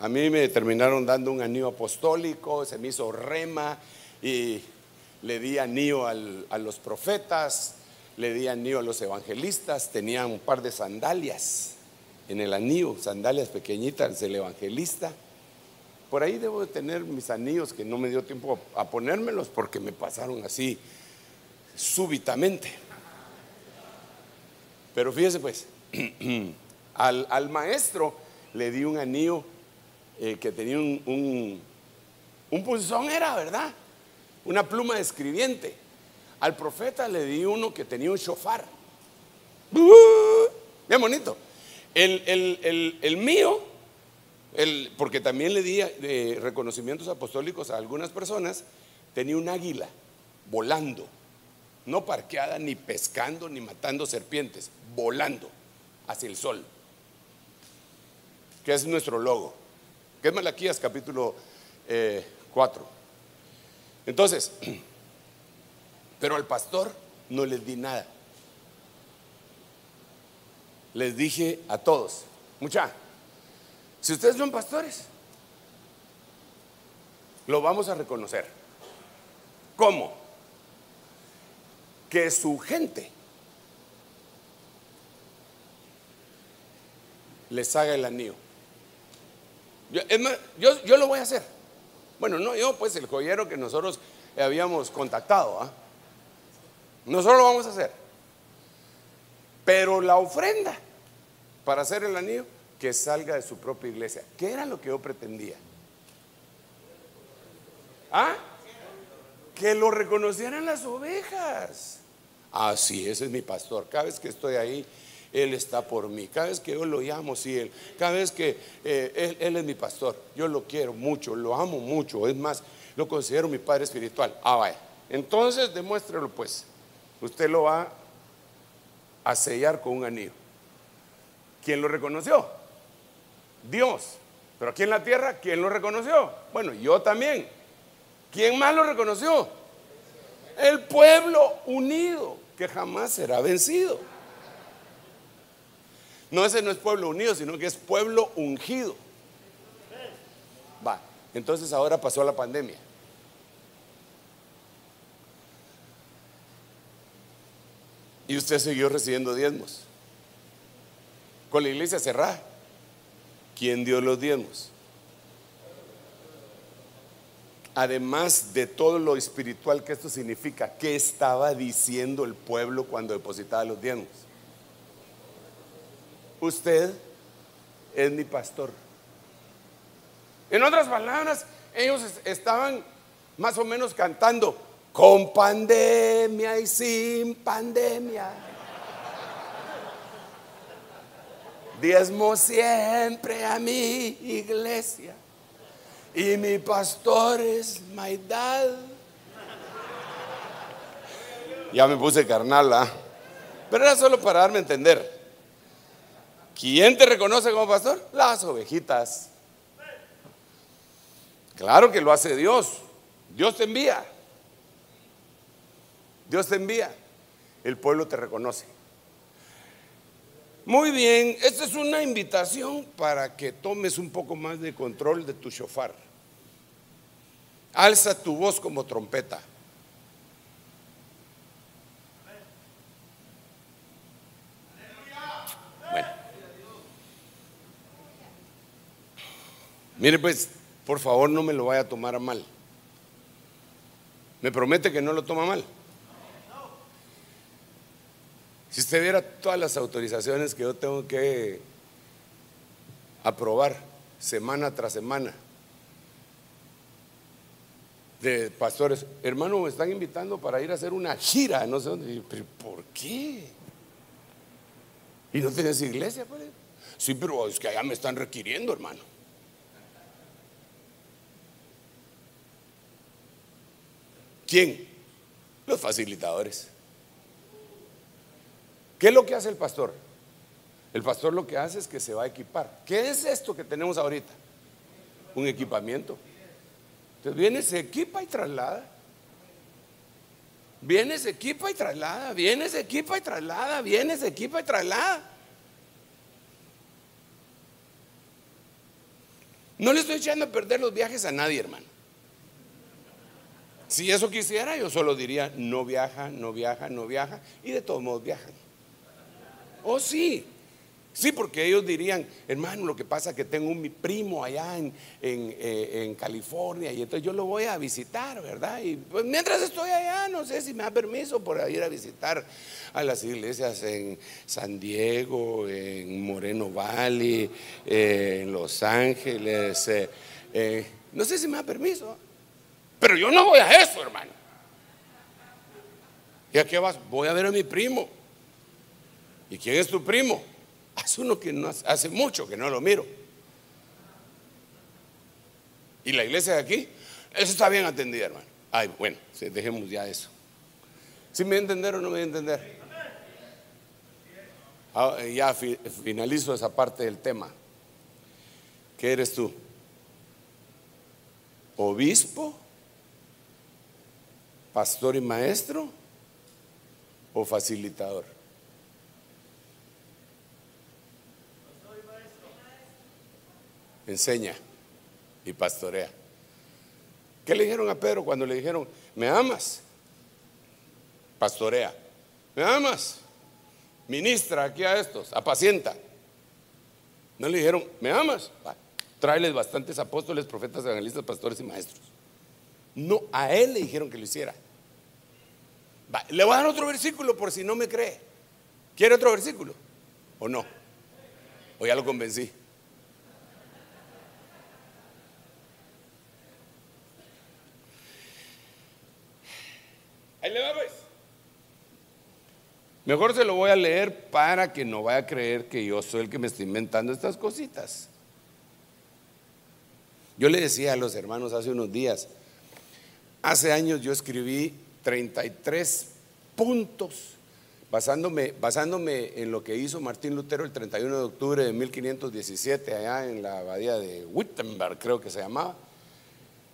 A mí me terminaron dando un anillo apostólico, se me hizo rema y le di anillo a los profetas, le di anillo a los evangelistas, tenía un par de sandalias en el anillo, sandalias pequeñitas del evangelista. Por ahí debo de tener mis anillos que no me dio tiempo a ponérmelos porque me pasaron así súbitamente. Pero fíjese pues, al, maestro le di un anillo eh, que tenía un, un, un punzón, era verdad, una pluma de escribiente. Al profeta le di uno que tenía un shofar. Bien bonito. El, mío, el, porque también le di eh, reconocimientos apostólicos a algunas personas, tenía un águila volando, no parqueada, ni pescando, ni matando serpientes, volando hacia el sol, que es nuestro logo, que es Malaquías capítulo 4. Eh, Entonces, pero al pastor no les di nada. Les dije a todos, mucha, si ustedes son pastores, lo vamos a reconocer. ¿Cómo? Que su gente les haga el anillo. Yo, yo, yo, lo voy a hacer. Bueno, no yo, pues el joyero que nosotros habíamos contactado. ¿ah? Nosotros lo vamos a hacer. Pero la ofrenda para hacer el anillo, que salga de su propia iglesia. ¿Qué era lo que yo pretendía? ¿Ah? Que lo reconocieran las ovejas. Ah, sí, ese es mi pastor. Cada vez que estoy ahí, él está por mí. Cada vez que yo lo llamo, sí, Él. Cada vez que eh, él, es mi pastor. Yo lo quiero mucho, lo amo mucho. Es más, lo considero mi padre espiritual. Ah, vaya. Entonces, demuéstrelo pues usted lo va a sellar con un anillo. ¿Quién lo reconoció? Dios. Pero aquí en la tierra, ¿quién lo reconoció? Bueno, yo también. ¿Quién más lo reconoció? El pueblo unido, que jamás será vencido. No, ese no es pueblo unido, sino que es pueblo ungido. Va. Entonces ahora pasó la pandemia. Y usted siguió recibiendo diezmos. Con la iglesia cerrada. ¿Quién dio los diezmos? Además de todo lo espiritual que esto significa, ¿qué estaba diciendo el pueblo cuando depositaba los diezmos? Usted es mi pastor. En otras palabras, ellos estaban más o menos cantando, con pandemia y sin pandemia. Diezmo siempre a mi iglesia. Y mi pastor es Maidad. Ya me puse carnal, ¿ah? Pero era solo para darme a entender. ¿Quién te reconoce como pastor? Las ovejitas. Claro que lo hace Dios. Dios te envía. Dios te envía. El pueblo te reconoce. Muy bien, esta es una invitación para que tomes un poco más de control de tu shofar. Alza tu voz como trompeta. Bueno. Mire pues, por favor no me lo vaya a tomar mal. ¿Me promete que no lo toma mal? Si usted viera todas las autorizaciones que yo tengo que aprobar semana tras semana de pastores, hermano, me están invitando para ir a hacer una gira, no sé dónde. ¿Pero por qué? ¿Y no tienes iglesia? Pues? Sí, pero es que allá me están requiriendo, hermano. ¿Quién? Los facilitadores. ¿Qué es lo que hace el pastor? El pastor lo que hace es que se va a equipar. ¿Qué es esto que tenemos ahorita? Un equipamiento. Entonces viene, se equipa y traslada. Viene, se equipa y traslada. Viene, se equipa y traslada. Viene, se equipa y traslada. No le estoy echando a perder los viajes a nadie, hermano. Si eso quisiera, yo solo diría, no viaja, no viaja, no viaja. Y de todos modos viajan. Oh, sí. Sí, porque ellos dirían, hermano, lo que pasa es que tengo un mi primo allá en, eh, en, California y entonces yo lo voy a visitar, ¿verdad? Y pues mientras estoy allá, no sé si me da permiso por ir a visitar a las iglesias en San Diego, en Moreno Valley, eh, en Los Ángeles. Eh, no sé si me da permiso, pero yo no voy a eso, hermano. ¿Y a qué vas? Voy a ver a mi primo. ¿Y quién es tu primo? Hace uno que no hace mucho que no lo miro. ¿Y la iglesia de aquí? Eso está bien atendida, hermano. Ay, bueno, dejemos ya eso. ¿Sí me voy a entender o no me voy a entender? Ah, ya finalizo esa parte del tema. ¿Qué eres tú? ¿Obispo? ¿Pastor y maestro? ¿O facilitador? Enseña y pastorea. ¿Qué le dijeron a Pedro cuando le dijeron, me amas? Pastorea. ¿Me amas? Ministra aquí a estos, apacienta. No le dijeron, ¿me amas? tráeles bastantes apóstoles, profetas, evangelistas, pastores y maestros. No, a él le dijeron que lo hiciera. le voy a dar otro versículo por si no me cree. ¿Quiere otro versículo? ¿O no? ¿O ya lo convencí? Ahí le va pues. Mejor se lo voy a leer para que no vaya a creer que yo soy el que me estoy inventando estas cositas. Yo le decía a los hermanos hace unos días, hace años yo escribí 33 puntos basándome, basándome en lo que hizo Martín Lutero el 31 de octubre de 1517 allá en la abadía de Wittenberg, creo que se llamaba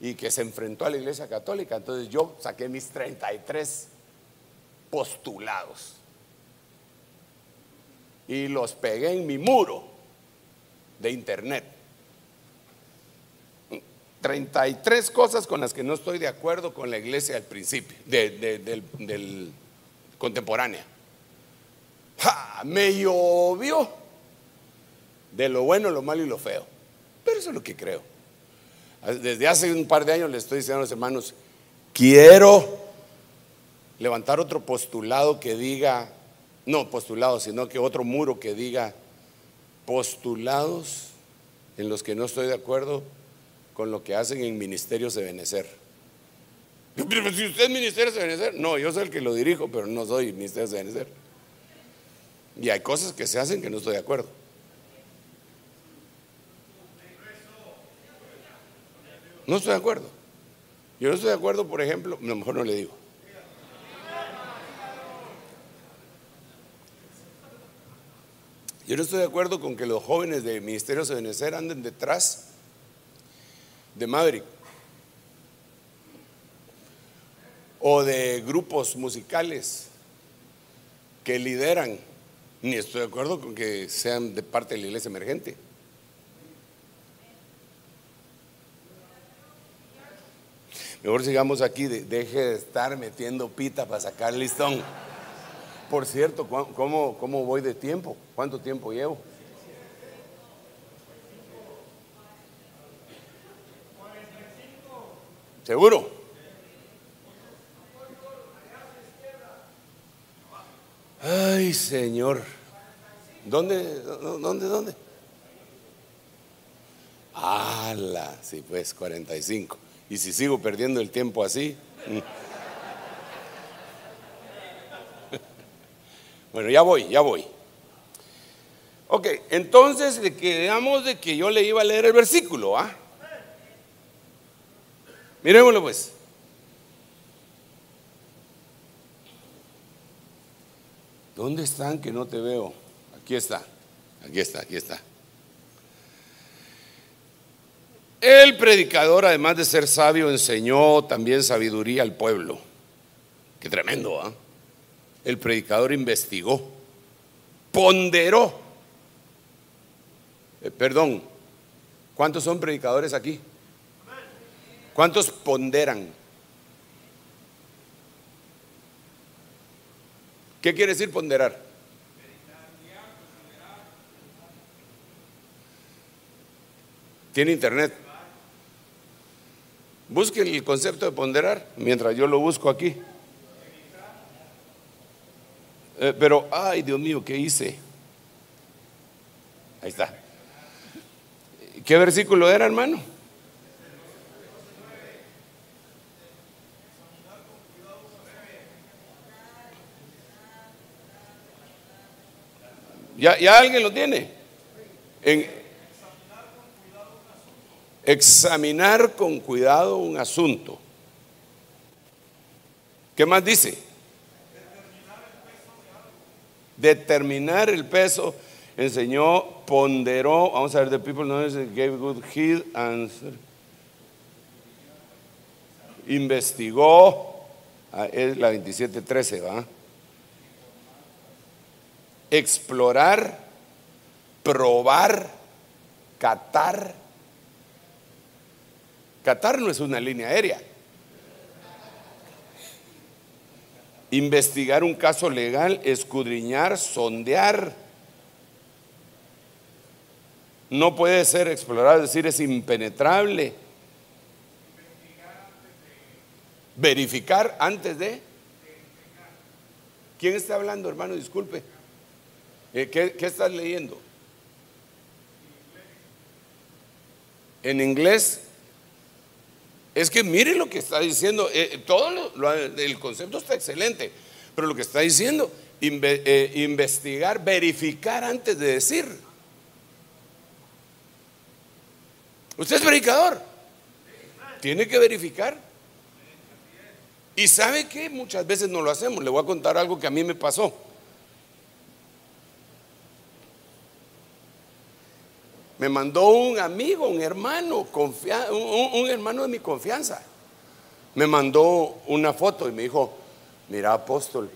y que se enfrentó a la iglesia católica. Entonces yo saqué mis 33 postulados y los pegué en mi muro de internet. 33 cosas con las que no estoy de acuerdo con la iglesia al principio, del, contemporánea. Me llovió de lo bueno, lo malo y lo feo. Pero eso es lo que creo. Desde hace un par de años le estoy diciendo a los hermanos, quiero levantar otro postulado que diga, no postulado, sino que otro muro que diga postulados en los que no estoy de acuerdo con lo que hacen en ministerios de Benecer. Pero si usted es ministerio de Benecer, no, yo soy el que lo dirijo, pero no soy ministerio de Benecer. Y hay cosas que se hacen que no estoy de acuerdo. No estoy de acuerdo. Yo no estoy de acuerdo, por ejemplo, a lo mejor no le digo. Yo no estoy de acuerdo con que los jóvenes de Ministerio de Benecer anden detrás de Maverick o de grupos musicales que lideran, ni estoy de acuerdo con que sean de parte de la iglesia emergente. Mejor sigamos aquí, deje de estar metiendo pita para sacar listón. Por cierto, ¿cómo, ¿cómo voy de tiempo? ¿Cuánto tiempo llevo? ¿Seguro? Ay, Señor. ¿Dónde, dónde, dónde? ¡Hala! Sí, pues 45. Y si sigo perdiendo el tiempo así. Mm. Bueno, ya voy, ya voy. Ok, entonces quedamos de que yo le iba a leer el versículo, ¿ah? Miremoslo pues. ¿Dónde están que no te veo? Aquí está, aquí está, aquí está. El predicador, además de ser sabio, enseñó también sabiduría al pueblo. Qué tremendo, ¿ah? El predicador investigó, ponderó. Eh, perdón, ¿cuántos son predicadores aquí? ¿Cuántos ponderan? ¿Qué quiere decir ponderar? ¿Tiene internet? Busque el concepto de ponderar mientras yo lo busco aquí. Eh, pero, ay Dios mío, ¿qué hice? Ahí está. ¿Qué versículo era, hermano? ¿Ya, ¿Ya alguien lo tiene? En, examinar con cuidado un asunto. ¿Qué más dice? Determinar el peso. Enseñó, ponderó. Vamos a ver, the people gave good heed, answer. Investigó. Ah, es la 2713, ¿va? Explorar, probar, catar Qatar no es una línea aérea. Investigar un caso legal, escudriñar, sondear. No puede ser explorado, es decir, es impenetrable. Verificar antes de... ¿Quién está hablando, hermano? Disculpe. Eh, ¿Qué, ¿Qué estás leyendo? En inglés es que mire lo que está diciendo, eh, todo el concepto está excelente, pero lo que está diciendo, eh, investigar, verificar antes de decir. Usted es predicador, tiene que verificar. Y sabe que muchas veces no lo hacemos. Le voy a contar algo que a mí me pasó. Me mandó un amigo, un hermano, un, hermano de mi confianza. Me mandó una foto y me dijo, mira apóstol,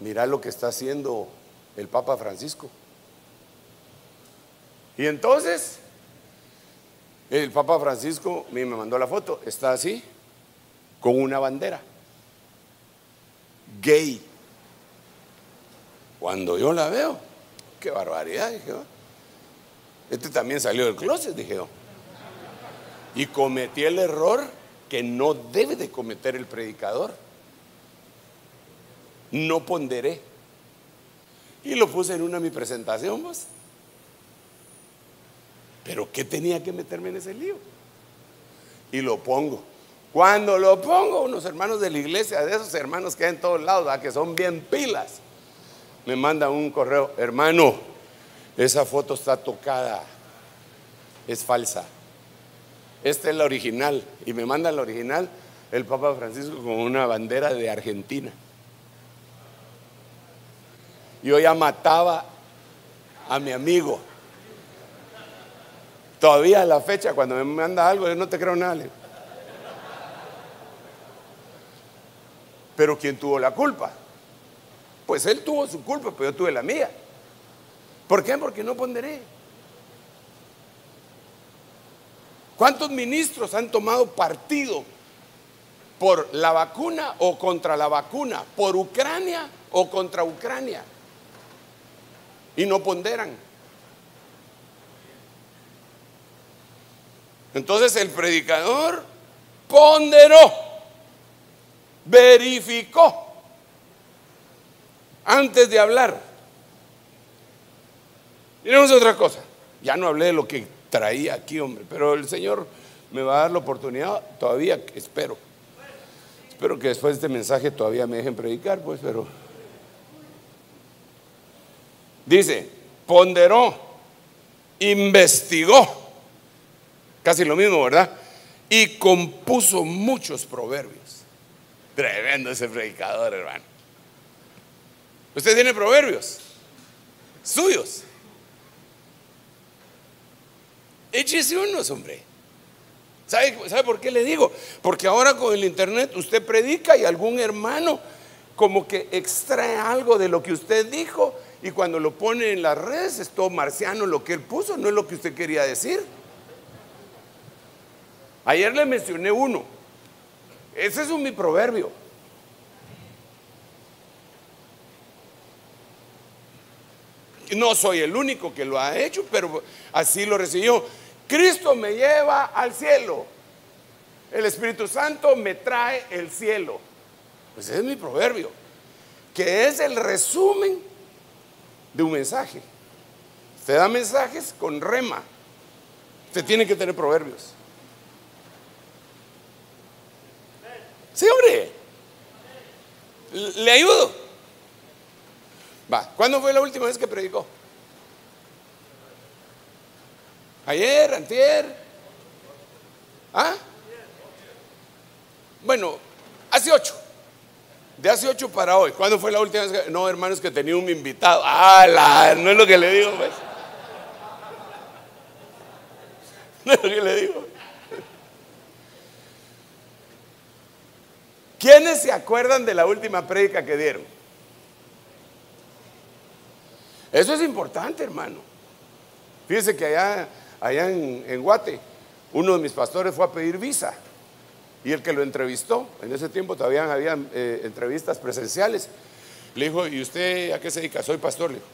mira lo que está haciendo el Papa Francisco. Y entonces El Papa Francisco me mandó la foto, está así, con una bandera. Gay. Cuando yo la veo, qué barbaridad, dije yo. Este también salió del closet, dije yo. Y cometí el error que no debe de cometer el predicador. No ponderé. Y lo puse en una de mi presentación, pues. Pero ¿qué tenía que meterme en ese lío? Y lo pongo. Cuando lo pongo, unos hermanos de la iglesia, de esos hermanos que hay en todos lados, que son bien pilas, me mandan un correo, hermano, esa foto está tocada, es falsa. Esta es la original. Y me mandan la original el Papa Francisco con una bandera de Argentina. Yo ya mataba a mi amigo Todavía a la fecha, cuando me manda algo, yo no te creo nada. Pero ¿quién tuvo la culpa? Pues él tuvo su culpa, pero yo tuve la mía. ¿Por qué? Porque no ponderé. ¿Cuántos ministros han tomado partido por la vacuna o contra la vacuna? ¿Por Ucrania o contra Ucrania? Y no ponderan. Entonces el predicador ponderó, verificó antes de hablar. Miremos otra cosa. Ya no hablé de lo que traía aquí, hombre, pero el Señor me va a dar la oportunidad, todavía espero. Espero que después de este mensaje todavía me dejen predicar, pues, pero... Dice, ponderó, investigó Casi lo mismo, ¿verdad? Y compuso muchos proverbios. Tremendo ese predicador, hermano. ¿Usted tiene proverbios? Suyos. Échese unos, hombre. ¿Sabe, ¿Sabe por qué le digo? Porque ahora con el internet usted predica y algún hermano como que extrae algo de lo que usted dijo y cuando lo pone en las redes es todo marciano lo que él puso, no es lo que usted quería decir. Ayer le mencioné uno. Ese es un mi proverbio. No soy el único que lo ha hecho, pero así lo recibió. Cristo me lleva al cielo. El Espíritu Santo me trae el cielo. Pues ese es mi proverbio, que es el resumen de un mensaje. Usted da mensajes con rema. Usted tiene que tener proverbios. Sí, hombre. Le ayudo. Va, ¿cuándo fue la última vez que predicó? Ayer, antier. ¿Ah? Bueno, hace ocho. De hace ocho para hoy. ¿Cuándo fue la última vez que.? No, hermanos, que tenía un invitado. ¡Ah! no es lo que le digo, pues. No es lo que le digo. ¿Quiénes se acuerdan de la última prédica que dieron? Eso es importante, hermano. Fíjense que allá, allá en, Guate, uno de mis pastores fue a pedir visa. Y el que lo entrevistó, en ese tiempo todavía había eh, entrevistas presenciales, le dijo, ¿y usted a qué se dedica? Soy pastor, le dijo.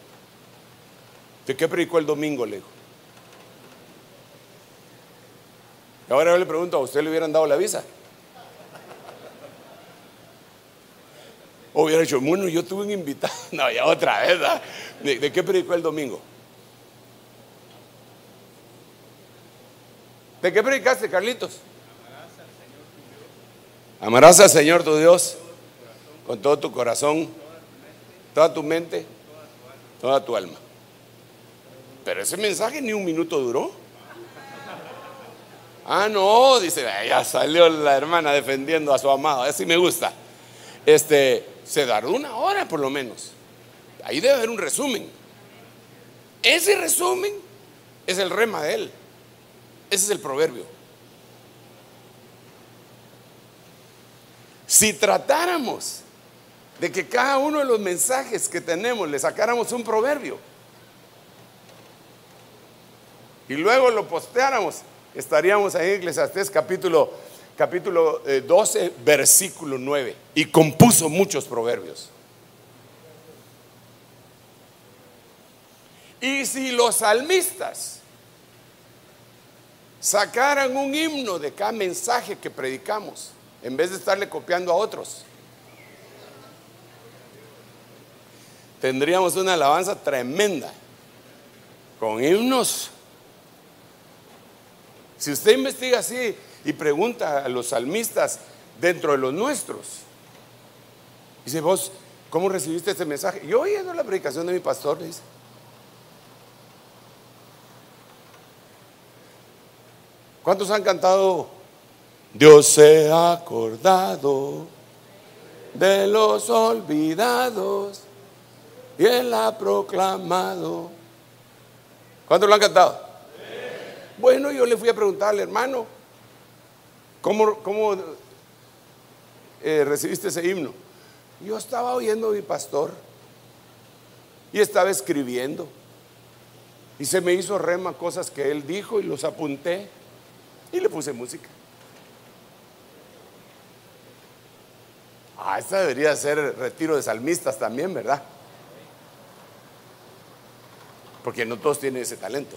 ¿De qué predicó el domingo? Le dijo. Y ahora yo le pregunto, ¿a usted le hubieran dado la visa? O hubiera dicho, bueno, yo tuve un invitado. No, ya otra vez. ¿De, qué predicó el domingo? ¿De qué predicaste, Carlitos? Amarás al Señor tu Dios con todo tu corazón, toda tu mente, toda tu alma. Pero ese mensaje ni un minuto duró. Ah, no, dice, ya salió la hermana defendiendo a su amado. Así me gusta. Este, se dará una hora por lo menos. Ahí debe haber un resumen. Ese resumen es el rema de él. Ese es el proverbio. Si tratáramos de que cada uno de los mensajes que tenemos le sacáramos un proverbio y luego lo posteáramos, estaríamos ahí en Eclesiastés capítulo, capítulo 12, eh, versículo 9. Y compuso muchos proverbios. Y si los salmistas sacaran un himno de cada mensaje que predicamos, en vez de estarle copiando a otros, tendríamos una alabanza tremenda, con himnos. Si usted investiga así y pregunta a los salmistas dentro de los nuestros, dice, vos, ¿cómo recibiste este mensaje? Yo oyendo la predicación de mi pastor, dice. ¿Cuántos han cantado? Dios se ha acordado de los olvidados y Él ha proclamado. ¿Cuántos lo han cantado? Bueno, yo le fui a preguntarle, hermano, ¿cómo, cómo eh, recibiste ese himno? Yo estaba oyendo a mi pastor y estaba escribiendo. Y se me hizo rema cosas que él dijo y los apunté y le puse música. Ah, esta debería ser retiro de salmistas también, ¿verdad? Porque no todos tienen ese talento.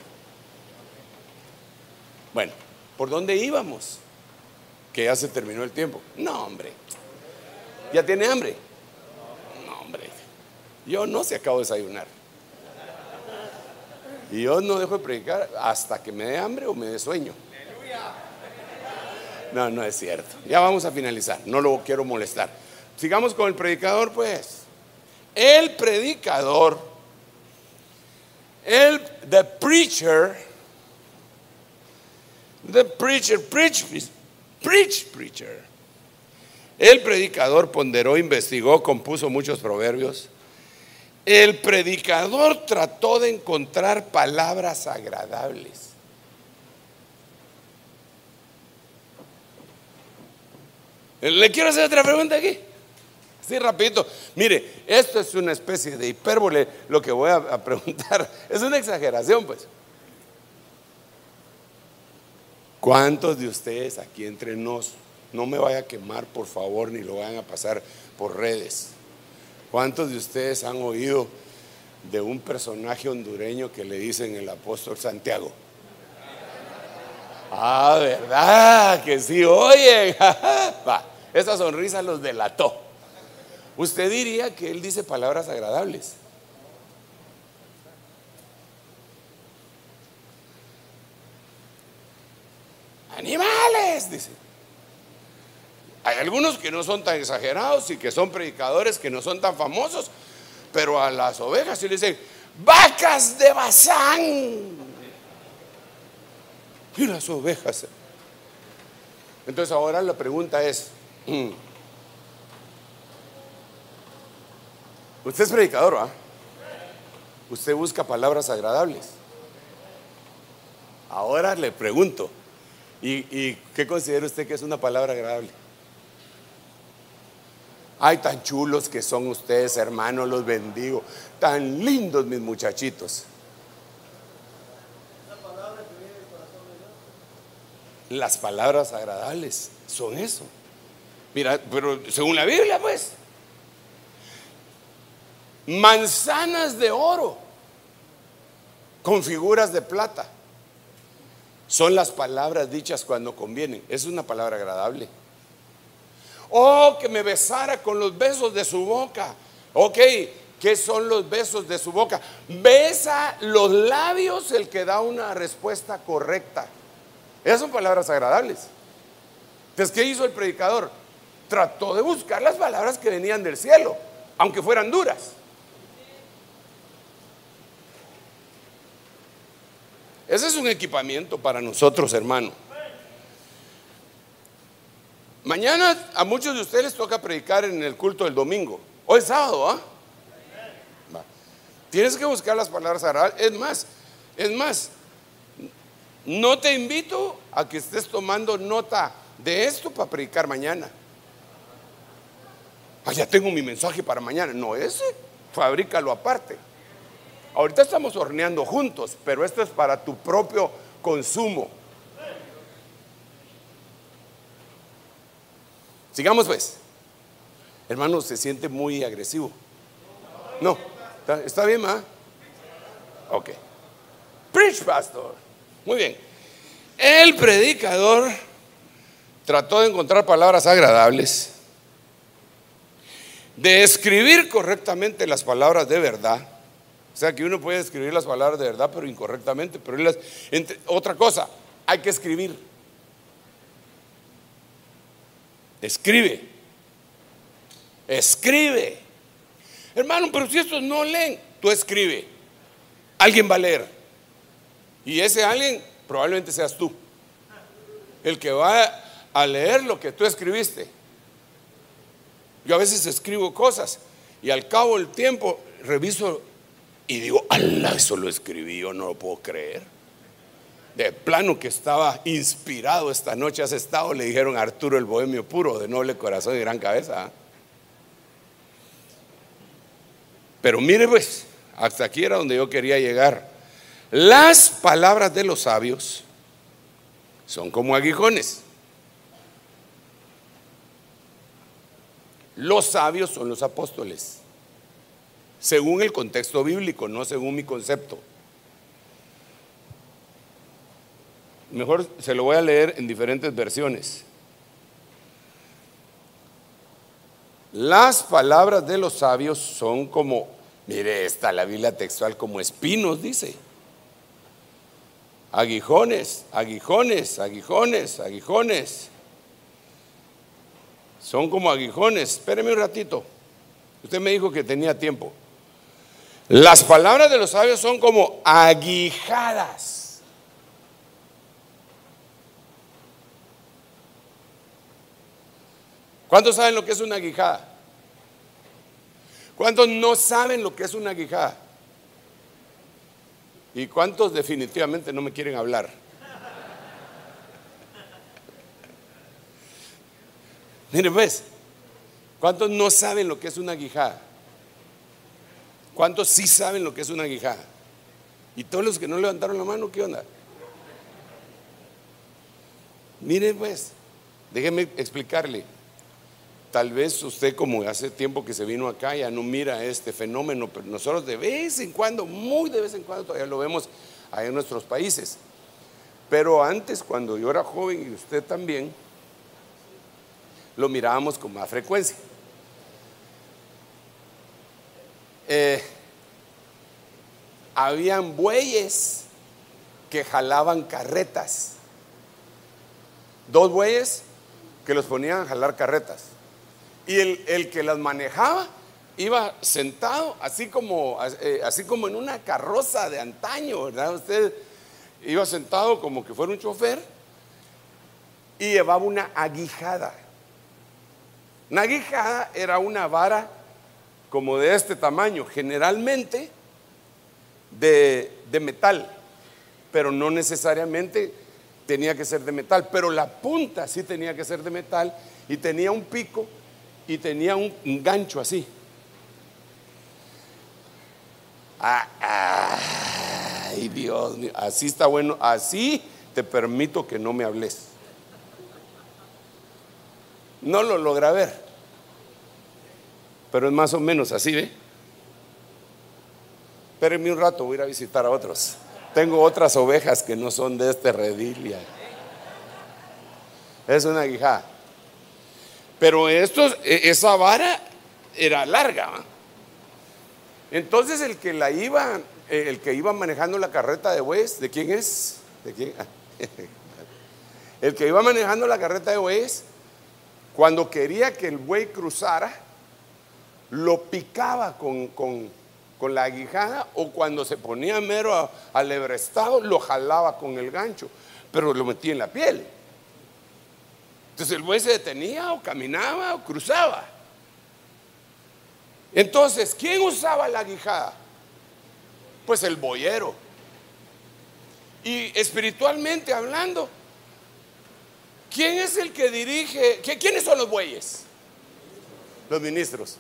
Bueno, ¿por dónde íbamos? Que ya se terminó el tiempo. No, hombre. ¿Ya tiene hambre? No, hombre. Yo no se acabo de desayunar. Y yo no dejo de predicar hasta que me dé hambre o me dé sueño. No, no es cierto. Ya vamos a finalizar. No lo quiero molestar. Sigamos con el predicador, pues. El predicador, el the preacher, the preacher, preach, preach, preacher. El predicador ponderó, investigó, compuso muchos proverbios. El predicador trató de encontrar palabras agradables. Le quiero hacer otra pregunta aquí. Sí, rapidito. Mire, esto es una especie de hipérbole, lo que voy a, preguntar. Es una exageración, pues. ¿Cuántos de ustedes aquí entre nos, no me vaya a quemar, por favor, ni lo vayan a pasar por redes? ¿Cuántos de ustedes han oído de un personaje hondureño que le dicen el apóstol Santiago? Ah, ¿verdad? Que sí, oye. esa sonrisa los delató. Usted diría que él dice palabras agradables. Animales, dice. Hay algunos que no son tan exagerados y que son predicadores que no son tan famosos, pero a las ovejas sí le dicen, vacas de Bazán. Y las ovejas. Entonces ahora la pregunta es, mm, usted es predicador, ¿ah? Usted busca palabras agradables. Ahora le pregunto, ¿y, qué considera usted que es una palabra agradable? Ay, tan chulos que son ustedes, hermanos, los bendigo. Tan lindos mis muchachitos. Las palabras agradables son eso. Mira, pero según la Biblia, pues, manzanas de oro con figuras de plata son las palabras dichas cuando convienen. Es una palabra agradable. Oh, que me besara con los besos de su boca. Ok, ¿qué son los besos de su boca? Besa los labios el que da una respuesta correcta. Esas son palabras agradables. Entonces, ¿qué hizo el predicador? Trató de buscar las palabras que venían del cielo, aunque fueran duras. Ese es un equipamiento para nosotros, hermano. Mañana a muchos de ustedes les toca predicar en el culto del domingo. Hoy es sábado, ¿ah? Tienes que buscar las palabras agradables. Es más, es más, no te invito a que estés tomando nota de esto para predicar mañana. Ah, ya tengo mi mensaje para mañana. No ese, fabrícalo aparte. Ahorita estamos horneando juntos, pero esto es para tu propio consumo. Sigamos pues. Hermano, se siente muy agresivo. No, está, bien, ¿ah? Ok. Preach, pastor. Muy bien. El predicador trató de encontrar palabras agradables de escribir correctamente las palabras de verdad. O sea que uno puede escribir las palabras de verdad, pero incorrectamente. Pero otra cosa, hay que escribir. Escribe. Escribe. Hermano, pero si estos no leen, tú escribe. Alguien va a leer. Y ese alguien probablemente seas tú. El que va a leer lo que tú escribiste. Yo a veces escribo cosas y al cabo del tiempo reviso y digo, Allah, eso lo escribí, yo no lo puedo creer. De plano que estaba inspirado esta noche, has estado, le dijeron a Arturo el bohemio puro, de noble corazón y gran cabeza. Pero mire pues, hasta aquí era donde yo quería llegar. Las palabras de los sabios son como aguijones. Los sabios son los apóstoles, según el contexto bíblico, no según mi concepto. Mejor se lo voy a leer en diferentes versiones. Las palabras de los sabios son como Mire, está la Biblia textual como espinos, dice. Aguijones, aguijones, aguijones, aguijones. Son como aguijones. Espéreme un ratito. Usted me dijo que tenía tiempo. Las palabras de los sabios son como aguijadas. ¿Cuántos saben lo que es una aguijada? ¿Cuántos no saben lo que es una guijada? ¿Y cuántos definitivamente no me quieren hablar? Miren pues, ¿cuántos no saben lo que es una guijada? ¿Cuántos sí saben lo que es una guijada? Y todos los que no levantaron la mano, ¿qué onda? Miren pues, déjenme explicarle. Tal vez usted como hace tiempo que se vino acá ya no mira este fenómeno, pero nosotros de vez en cuando, muy de vez en cuando todavía lo vemos ahí en nuestros países. Pero antes, cuando yo era joven y usted también, lo mirábamos con más frecuencia. Eh, habían bueyes que jalaban carretas. Dos bueyes que los ponían a jalar carretas. Y el, que las manejaba iba sentado así como, eh, así como en una carroza de antaño, ¿verdad? Usted iba sentado como que fuera un chofer y llevaba una aguijada. Una aguijada era una vara como de este tamaño, generalmente de, de metal, pero no necesariamente tenía que ser de metal, pero la punta sí tenía que ser de metal y tenía un pico y tenía un, gancho así. Ah, ay, Dios mío, así está bueno, así te permito que no me hables. No lo logra ver, pero es más o menos así, ¿ve? Espérenme un rato, voy a ir a visitar a otros. Tengo otras ovejas que no son de este redil. Es una guijada. Pero esto, e, esa vara era larga. Entonces el que la iba, eh, el que iba manejando la carreta de bueyes, ¿de quién es? ¿De quién? El que iba manejando la carreta de bueyes, cuando quería que el buey cruzara, lo picaba con, la aguijada o cuando se ponía mero al ebrestado, lo jalaba con el gancho, pero lo metía en la piel. Entonces el buey se detenía o caminaba o cruzaba. Entonces, ¿quién usaba la guijada? Pues el boyero. Y espiritualmente hablando, ¿quién es el que dirige? ¿Quiénes son los bueyes? Los ministros.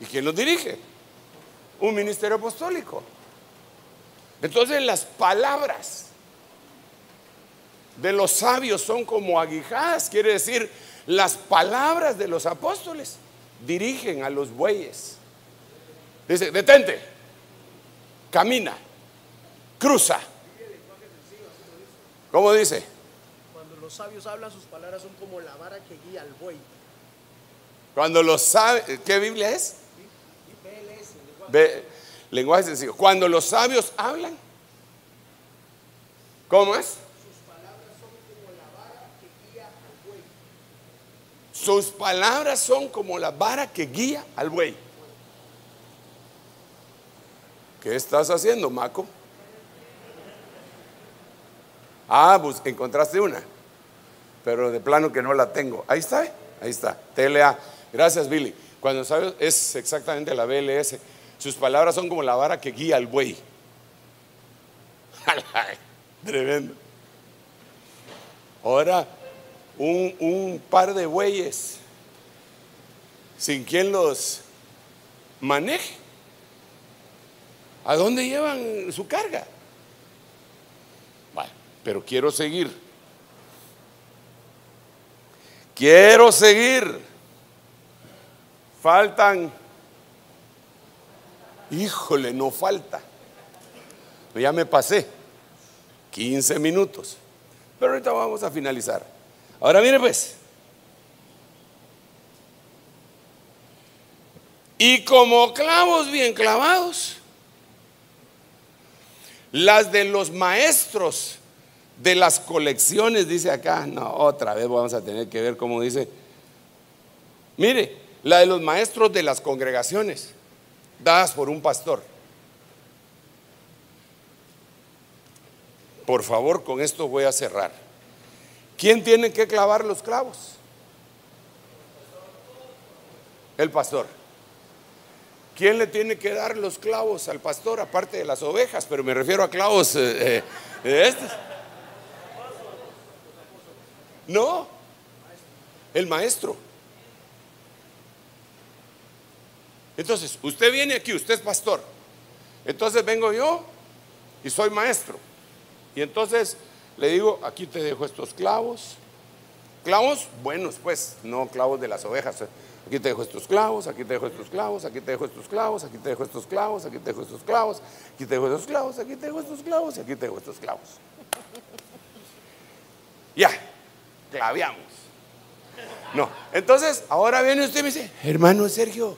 ¿Y quién los dirige? Un ministerio apostólico. Entonces las palabras de los sabios son como aguijadas, quiere decir, Las palabras de los apóstoles dirigen a los bueyes. Dice, detente, camina, cruza. ¿Cómo dice? Los sabios hablan, sus palabras son como la vara que guía al buey. Cuando los sabios, ¿qué Biblia es? BLS, lenguaje. Lenguaje sencillo. Cuando los sabios hablan, ¿cómo es? Sus palabras son como la vara que guía al buey. ¿Qué estás haciendo, Maco? Ah, pues encontraste una, pero de plano que no la tengo. Ahí está, ahí está. TLA. Gracias, Billy. Cuando sabes, es exactamente la BLS. Sus palabras son como la vara que guía al buey. Tremendo. Ahora, un, un par de bueyes sin quien los maneje. ¿A dónde llevan su carga? Bueno, pero quiero seguir. Quiero seguir. Faltan. Híjole, no falta. Ya me pasé. 15 minutos. Pero ahorita vamos a finalizar. Ahora mire pues. Y como clavos bien clavados, las de los maestros de las colecciones, dice acá, no, otra vez vamos a tener que ver cómo dice. Mire, la de los maestros de las congregaciones, dadas por un pastor. Por favor, con esto voy a cerrar. ¿Quién tiene que clavar los clavos? El pastor. ¿Quién le tiene que dar los clavos al pastor aparte de las ovejas? Pero me refiero a clavos eh, eh, de estos. No, el maestro. Entonces, usted viene aquí, usted es pastor. Entonces vengo yo y soy maestro. Y entonces le digo, aquí te dejo estos clavos. Clavos buenos, pues, no clavos de las ovejas. Aquí te dejo estos clavos, aquí te dejo estos clavos, aquí te dejo estos clavos, aquí te dejo estos clavos, aquí te dejo estos clavos, aquí te dejo estos clavos, aquí te dejo estos clavos y aquí te dejo estos clavos. Ya, claveamos. No, entonces ahora viene usted y me dice, hermano Sergio,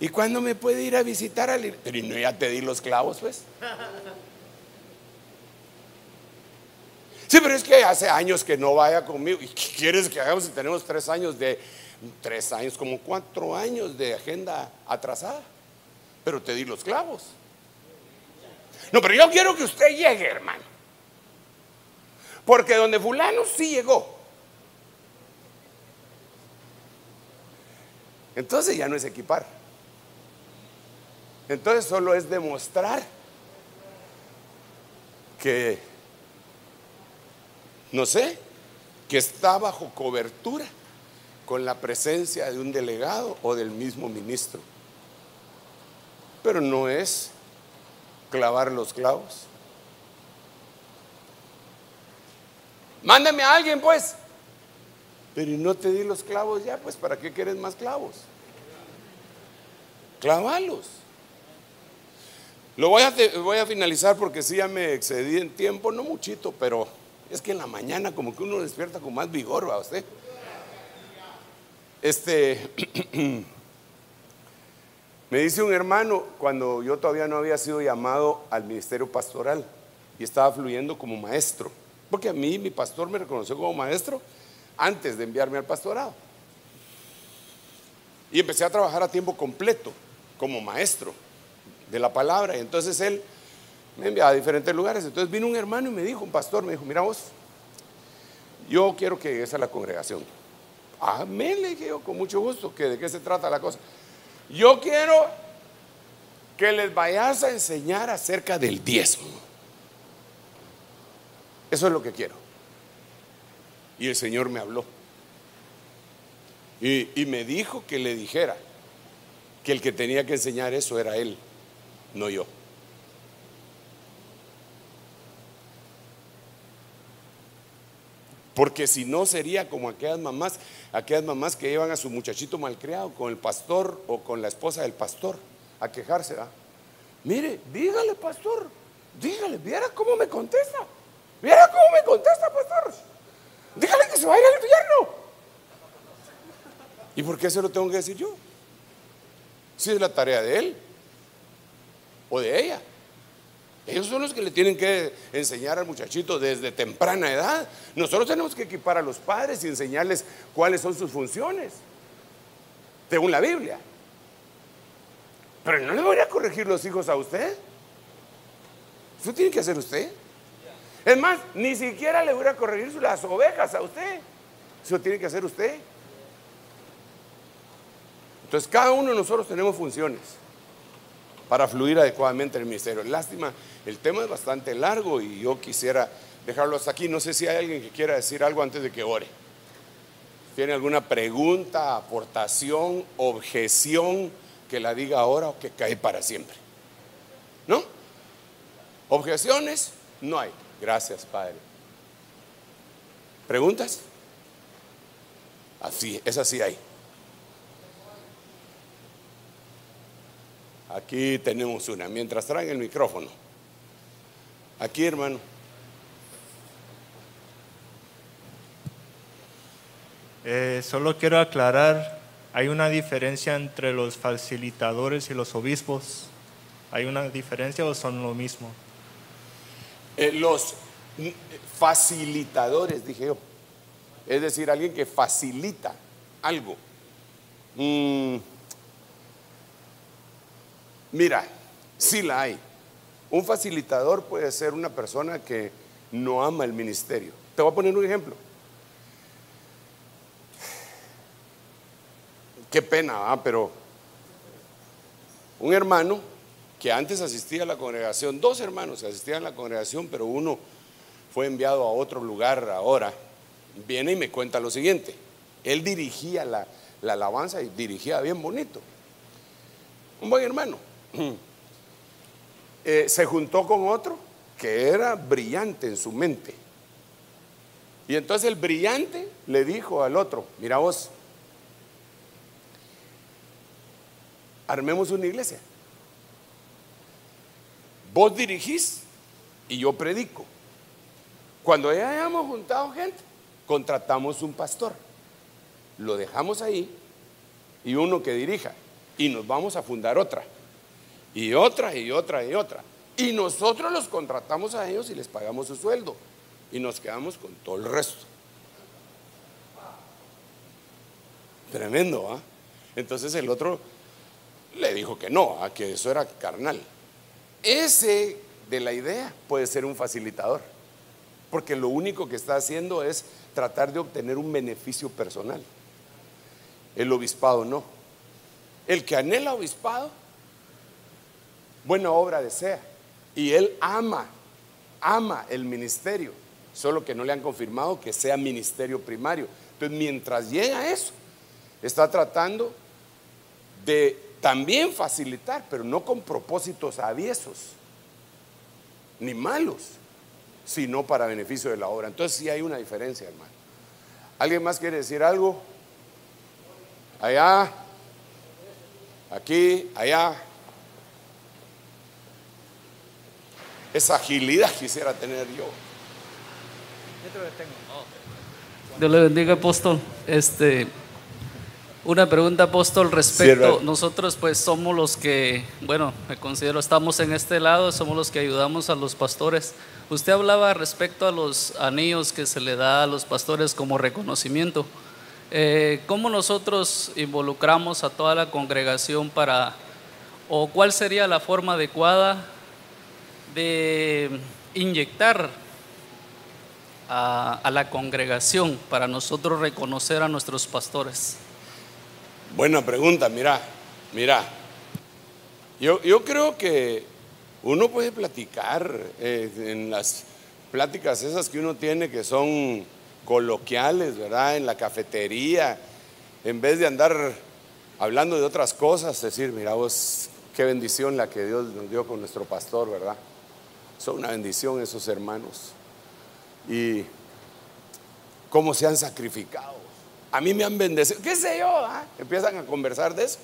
¿y cuándo me puede ir a visitar al... ir-?" Pero ¿y no ya te di los clavos, pues. Sí, pero es que hace años que no vaya conmigo. ¿Y qué quieres que hagamos si tenemos tres años de, tres años, como cuatro años de agenda atrasada? Pero te di los clavos. No, pero yo quiero que usted llegue, hermano. Porque donde fulano sí llegó. Entonces ya no es equipar. Entonces solo es demostrar que no sé, que está bajo cobertura con la presencia de un delegado o del mismo ministro. Pero no es clavar los clavos. Mándame a alguien, pues. Pero ¿y no te di los clavos ya, pues ¿para qué quieres más clavos? Clavalos. Lo voy a, voy a finalizar porque sí ya me excedí en tiempo, no muchito, pero es que en la mañana como que uno despierta con más vigor, ¿va usted? Este, me dice un hermano cuando yo todavía no había sido llamado al ministerio pastoral y estaba fluyendo como maestro, porque a mí mi pastor me reconoció como maestro antes de enviarme al pastorado. Y empecé a trabajar a tiempo completo como maestro de la palabra. Y entonces él me enviaba a diferentes lugares. Entonces vino un hermano y me dijo, un pastor, me dijo, mira vos, yo quiero que llegues a la congregación. Amén, le dije yo, con mucho gusto, que de qué se trata la cosa. Yo quiero que les vayas a enseñar acerca del diezmo. Eso es lo que quiero. Y el Señor me habló. Y, me dijo que le dijera que el que tenía que enseñar eso era Él, no yo. Porque si no sería como aquellas mamás, aquellas mamás que llevan a su muchachito malcriado con el pastor o con la esposa del pastor a quejarse. Mire, dígale, pastor, dígale, viera cómo me contesta. Viera cómo me contesta, pastor. Dígale que se va a ir al infierno. ¿Y por qué se lo tengo que decir yo? Si es la tarea de él o de ella. Ellos son los que le tienen que enseñar al muchachito desde temprana edad. Nosotros tenemos que equipar a los padres y enseñarles cuáles son sus funciones, según la Biblia. Pero no le voy a corregir los hijos a usted. Eso tiene que hacer usted. Es más, ni siquiera le voy a corregir las ovejas a usted. Eso tiene que hacer usted. Entonces, cada uno de nosotros tenemos funciones para fluir adecuadamente en el ministerio. Lástima, el tema es bastante largo y yo quisiera dejarlo hasta aquí. No sé si hay alguien que quiera decir algo antes de que ore. ¿Tiene alguna pregunta, aportación, objeción que la diga ahora o que cae para siempre? ¿No? ¿Objeciones? No hay. Gracias, Padre. ¿Preguntas? Así, es así hay. Aquí tenemos una. Mientras traen el micrófono. Aquí, hermano. Eh, solo quiero aclarar, hay una diferencia entre los facilitadores y los obispos. ¿Hay una diferencia o son lo mismo? Eh, los facilitadores, dije yo. Es decir, alguien que facilita algo. Mm, mira, sí la hay. Un facilitador puede ser una persona que no ama el ministerio. Te voy a poner un ejemplo. Qué pena, pero un hermano que antes asistía a la congregación, dos hermanos asistían a la congregación, pero uno fue enviado a otro lugar ahora, viene y me cuenta lo siguiente. Él dirigía la, alabanza y dirigía bien bonito. Un buen hermano. Eh, se juntó con otro que era brillante en su mente. Y entonces el brillante le dijo al otro, mira vos, armemos una iglesia. Vos dirigís y yo predico. Cuando ya hayamos juntado gente, contratamos un pastor. Lo dejamos ahí y uno que dirija. Y nos vamos a fundar otra. Y otra, y otra, y otra. Y nosotros los contratamos a ellos y les pagamos su sueldo. Y nos quedamos con todo el resto. Tremendo, ¿ah? Entonces el otro le dijo que no, a que eso era carnal. Ese de la idea puede ser un facilitador, porque lo único que está haciendo es tratar de obtener un beneficio personal. El obispado no. El que anhela obispado, buena obra desea. Y él ama, ama el ministerio, solo que no le han confirmado que sea ministerio primario. Entonces, mientras llega eso, está tratando de también facilitar, pero no con propósitos aviesos, ni malos, sino para beneficio de la obra. Entonces sí hay una diferencia, hermano. ¿Alguien más quiere decir algo? Allá, aquí, allá. Esa agilidad quisiera tener yo. Dios le bendiga, apóstol. Este, una pregunta, apóstol, respecto, nosotros pues somos los que, bueno, me considero, estamos en este lado, somos los que ayudamos a los pastores. Usted hablaba respecto a los anillos que se le da a los pastores como reconocimiento. Eh, ¿Cómo nosotros involucramos a toda la congregación para, o cuál sería la forma adecuada de inyectar a la congregación para nosotros reconocer a nuestros pastores? Buena pregunta, mira, mira. Yo, yo creo que uno puede platicar eh, en las pláticas esas que uno tiene que son coloquiales, ¿verdad? En la cafetería, en vez de andar hablando de otras cosas, decir, mira vos, qué bendición la que Dios nos dio con nuestro pastor, ¿verdad? Son una bendición esos hermanos. Y cómo se han sacrificado. A mí me han bendecido, qué sé yo, ¿ah? empiezan a conversar de eso.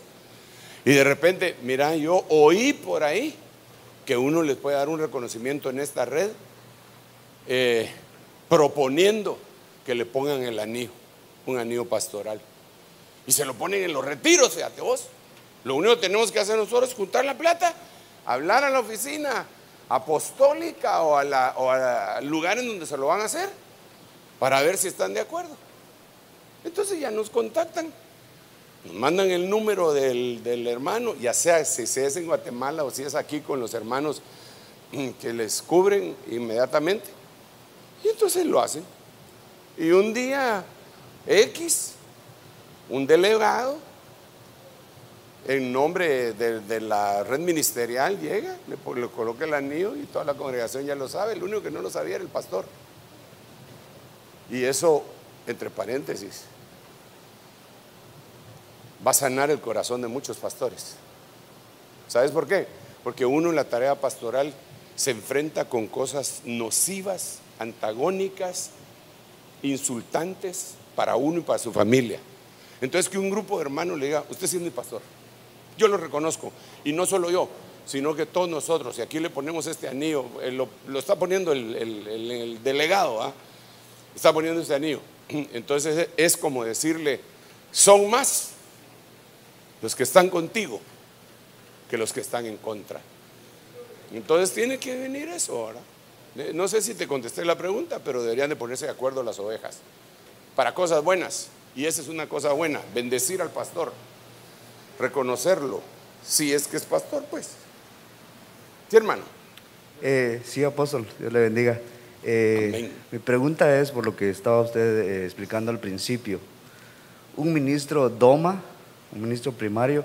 Y de repente, mira, yo oí por ahí que uno les puede dar un reconocimiento en esta red eh, proponiendo que le pongan el anillo, un anillo pastoral. Y se lo ponen en los retiros, fíjate vos. Lo único que tenemos que hacer nosotros es juntar la plata, hablar a la oficina apostólica o a, la, o a lugares donde se lo van a hacer para ver si están de acuerdo. Entonces ya nos contactan, nos mandan el número del, del hermano, ya sea si es en Guatemala o si es aquí con los hermanos que les cubren inmediatamente. Y entonces lo hacen. Y un día X, un delegado, en nombre de, la red ministerial, llega, le, le, coloca el anillo y toda la congregación ya lo sabe. El único que no lo sabía era el pastor. Y eso, entre paréntesis, va a sanar el corazón de muchos pastores. ¿Sabes por qué? Porque uno en la tarea pastoral se enfrenta con cosas nocivas, antagónicas, insultantes para uno y para su familia. Entonces que un grupo de hermanos le diga, usted es mi pastor, yo lo reconozco, y no solo yo, sino que todos nosotros, y aquí le ponemos este anillo, eh, lo, está poniendo el, delegado, ¿ah? está poniendo este anillo. Entonces es como decirle, son más los que están contigo que los que están en contra. Entonces tiene que venir eso ahora. No sé si te contesté la pregunta, pero deberían de ponerse de acuerdo las ovejas para cosas buenas. Y esa es una cosa buena, bendecir al pastor, reconocerlo, si es que es pastor, pues. Sí, hermano. Eh, sí, apóstol, Dios le bendiga. Eh, mi pregunta es, por lo que estaba usted eh, explicando al principio, un ministro Doma, un ministro primario,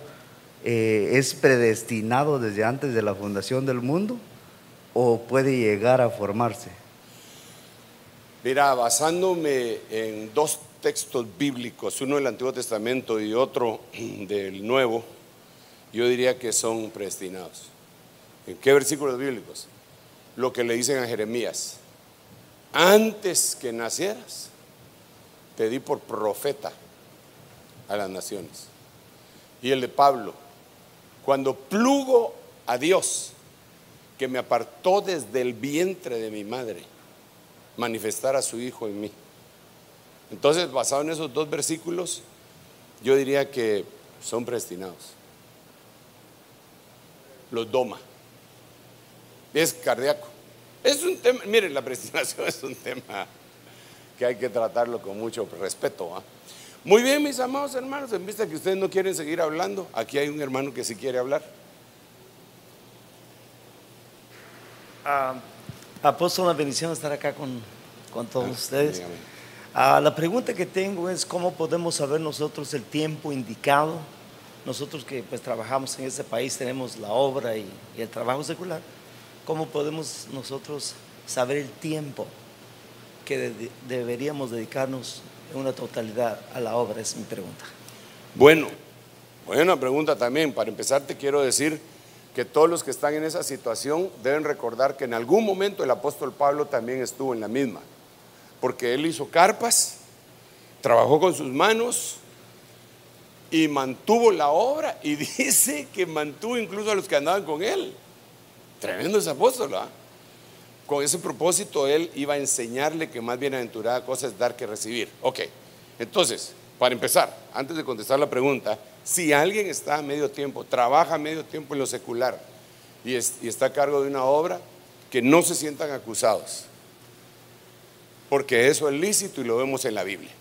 ¿es predestinado desde antes de la fundación del mundo o puede llegar a formarse? Mira, basándome en dos textos bíblicos, uno del Antiguo Testamento y otro del Nuevo, yo diría que son predestinados. ¿En qué versículos bíblicos? Lo que le dicen a Jeremías. Antes que nacieras, te di por profeta a las naciones. Y el de Pablo, cuando plugo a Dios, que me apartó desde el vientre de mi madre, manifestar a su Hijo en mí. Entonces, basado en esos dos versículos, yo diría que son predestinados. Los doma. Es cardíaco. Es un tema, miren, la predestinación es un tema que hay que tratarlo con mucho respeto. Muy bien, mis amados hermanos, en vista que ustedes no quieren seguir hablando, aquí hay un hermano que sí quiere hablar. Ah, apóstol, una bendición estar acá con, con todos ah, ustedes. Ah, la pregunta que tengo es cómo podemos saber nosotros el tiempo indicado. Nosotros que pues trabajamos en este país tenemos la obra y, el trabajo secular. ¿Cómo podemos nosotros saber el tiempo que deberíamos dedicarnos en una totalidad a la obra? Es mi pregunta. Bueno, buena pregunta también. Para empezar te quiero decir que todos los que están en esa situación deben recordar que en algún momento el apóstol Pablo también estuvo en la misma, porque él hizo carpas, trabajó con sus manos y mantuvo la obra y dice que mantuvo incluso a los que andaban con él. Tremendo ese apóstol, ¿ah? Con ese propósito él iba a enseñarle que más bienaventurada cosa es dar que recibir. Ok, entonces, para empezar, antes de contestar la pregunta, si alguien está a medio tiempo, trabaja a medio tiempo en lo secular y, está a cargo de una obra, que no se sientan acusados, porque eso es lícito y lo vemos en la Biblia.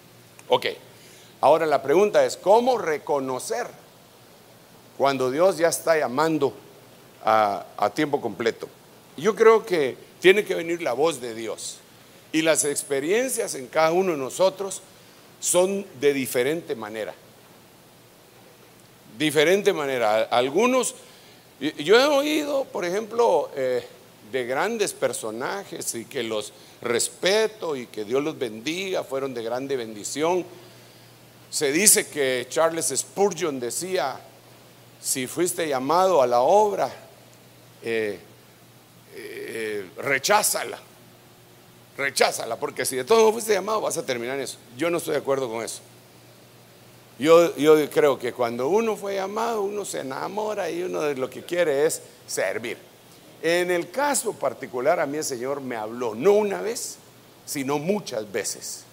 Ok, ahora la pregunta es, ¿cómo reconocer cuando Dios ya está llamando a, tiempo completo? Yo creo que tiene que venir la voz de Dios y las experiencias en cada uno de nosotros son de diferente manera diferente manera. Algunos, yo he oído, por ejemplo, eh, de grandes personajes y que los respeto y que Dios los bendiga, fueron de grande bendición. Se dice que Charles Spurgeon decía, si fuiste llamado a la obra, eh, eh, recházala. recházala, porque si de todo fuiste llamado vas a terminar en eso. Yo no estoy de acuerdo con eso. Yo, yo creo que cuando uno fue llamado, uno se enamora y uno de lo que quiere es servir. En el caso particular, a mí el Señor me habló, no una vez, sino muchas veces.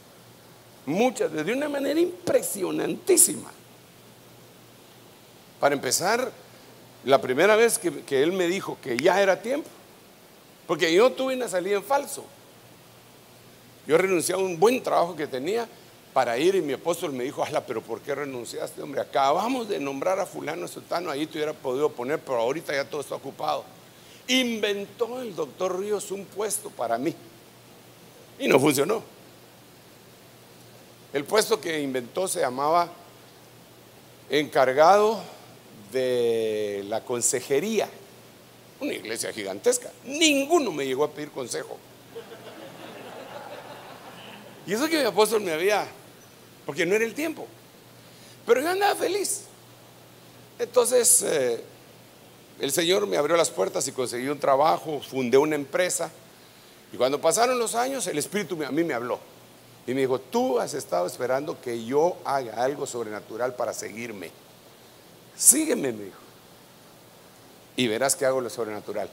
Muchas veces, de una manera impresionantísima. Para empezar, la primera vez que, Él me dijo que ya era tiempo, porque yo tuve una salida en falso. Yo renuncié a un buen trabajo que tenía para ir y mi apóstol me dijo, ala, pero ¿por qué renunciaste, hombre? Acabamos de nombrar a fulano sultano, ahí te hubiera podido poner, pero ahorita ya todo está ocupado. Inventó el doctor Ríos un puesto para mí y no funcionó. El puesto que inventó se llamaba encargado de la consejería, una iglesia gigantesca. Ninguno me llegó a pedir consejo. Y eso que mi apóstol me había porque no era el tiempo. Pero yo andaba feliz. Entonces, eh, el Señor me abrió las puertas y conseguí un trabajo, fundé una empresa. Y cuando pasaron los años, el Espíritu a mí me habló. Y me dijo, tú has estado esperando que yo haga algo sobrenatural para seguirme. Sígueme, me dijo. Y verás que hago lo sobrenatural.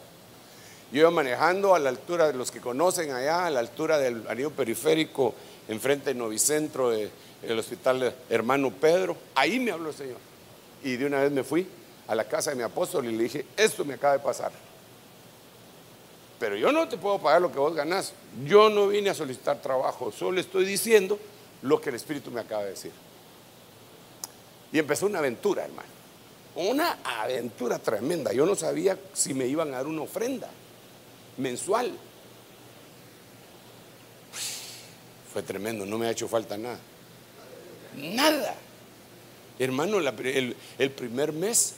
Yo iba manejando a la altura de los que conocen allá, a la altura del anillo periférico, enfrente del Novicentro de el hospital hermano Pedro. Ahí me habló el Señor. Y de una vez me fui a la casa de mi apóstol y le dije, esto me acaba de pasar. Pero yo no te puedo pagar lo que vos ganás. Yo no vine a solicitar trabajo, solo estoy diciendo lo que el Espíritu me acaba de decir. Y empezó una aventura, hermano. Una aventura tremenda. Yo no sabía si me iban a dar una ofrenda mensual. Fue tremendo, no me ha hecho falta nada. Nada. Hermano, el, primer mes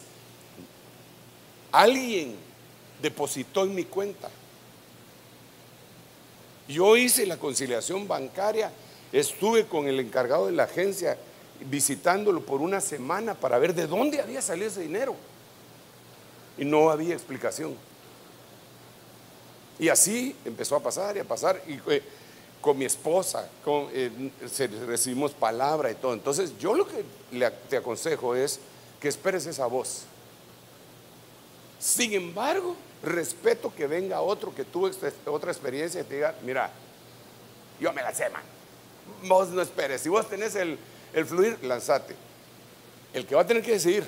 alguien depositó en mi cuenta. Yo hice la conciliación bancaria, estuve con el encargado de la agencia visitándolo por una semana para ver de dónde había salido ese dinero. Y no había explicación. Y así empezó a pasar y a pasar. Y eh, con mi esposa, con, eh, recibimos palabra y todo. Entonces yo lo que te aconsejo es que esperes esa voz. Sin embargo, respeto que venga otro que tuvo otra experiencia y te diga, mira, yo me la sé, man. Vos no esperes. Si vos tenés el, el fluir, lanzate. El que va a tener que decidir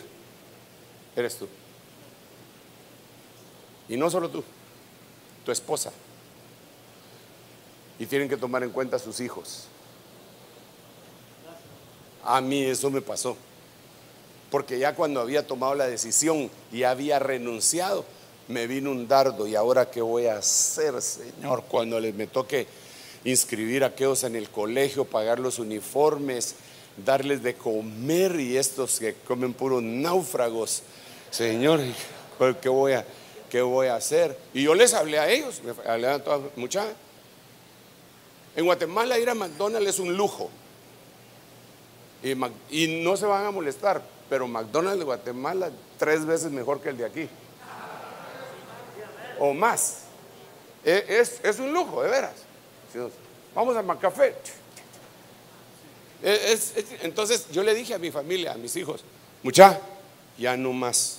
eres tú. Y no solo tú, tu esposa, y tienen que tomar en cuenta a sus hijos. A mí eso me pasó. Porque ya cuando había tomado la decisión y había renunciado, me vino un dardo. ¿Y ahora qué voy a hacer, Señor? Cuando les me toque inscribir a aquellos en el colegio, pagar los uniformes, darles de comer y estos que comen puros náufragos. Señor, ¿qué voy a, qué voy a hacer? Y yo les hablé a ellos, me hablé a todas muchachas. En Guatemala ir a McDonald's es un lujo. Y, no se van a molestar, pero McDonald's de Guatemala tres veces mejor que el de aquí. O más. E, es, un lujo, de veras. Vamos a McCafé. E, entonces yo le dije a mi familia, a mis hijos, mucha, ya no más.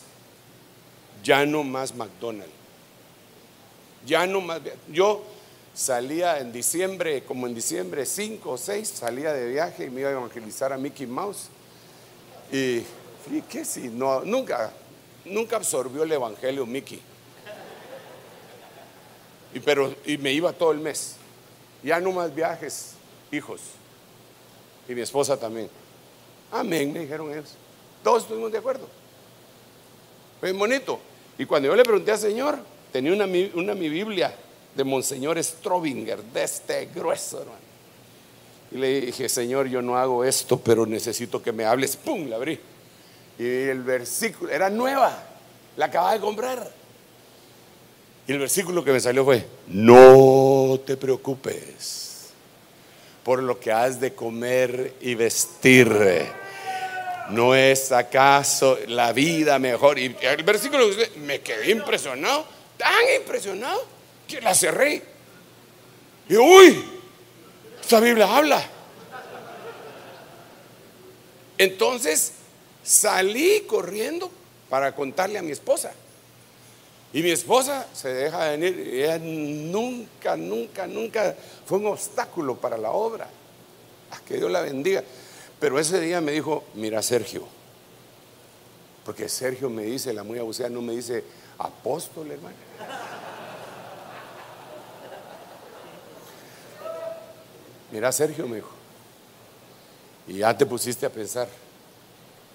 Ya no más McDonald's. Ya no más. Yo salía en diciembre, como en diciembre 5 o 6, salía de viaje y me iba a evangelizar a Mickey Mouse. Y, y que si no, nunca, nunca absorbió el evangelio Mickey. Y, pero, y me iba todo el mes. Ya no más viajes, hijos. Y mi esposa también. Amén, me dijeron ellos. Todos estuvimos de acuerdo. Fue bonito. Y cuando yo le pregunté al Señor, tenía una, una mi Biblia de Monseñor Strobinger, de este grueso, hermano. Y le dije, Señor, yo no hago esto, pero necesito que me hables. ¡Pum! La abrí. Y el versículo, era nueva, la acababa de comprar. Y el versículo que me salió fue, no te preocupes por lo que has de comer y vestir. ¿No es acaso la vida mejor? Y el versículo me quedé impresionado, tan impresionado, que la cerré. Y uy, esta Biblia habla. Entonces salí corriendo para contarle a mi esposa. Y mi esposa se deja venir. ella nunca, nunca, nunca fue un obstáculo para la obra. Ah, que Dios la bendiga. Pero ese día me dijo, mira Sergio, porque Sergio me dice, la muy abusada no me dice apóstol, hermano. Mira Sergio, me dijo, y ya te pusiste a pensar,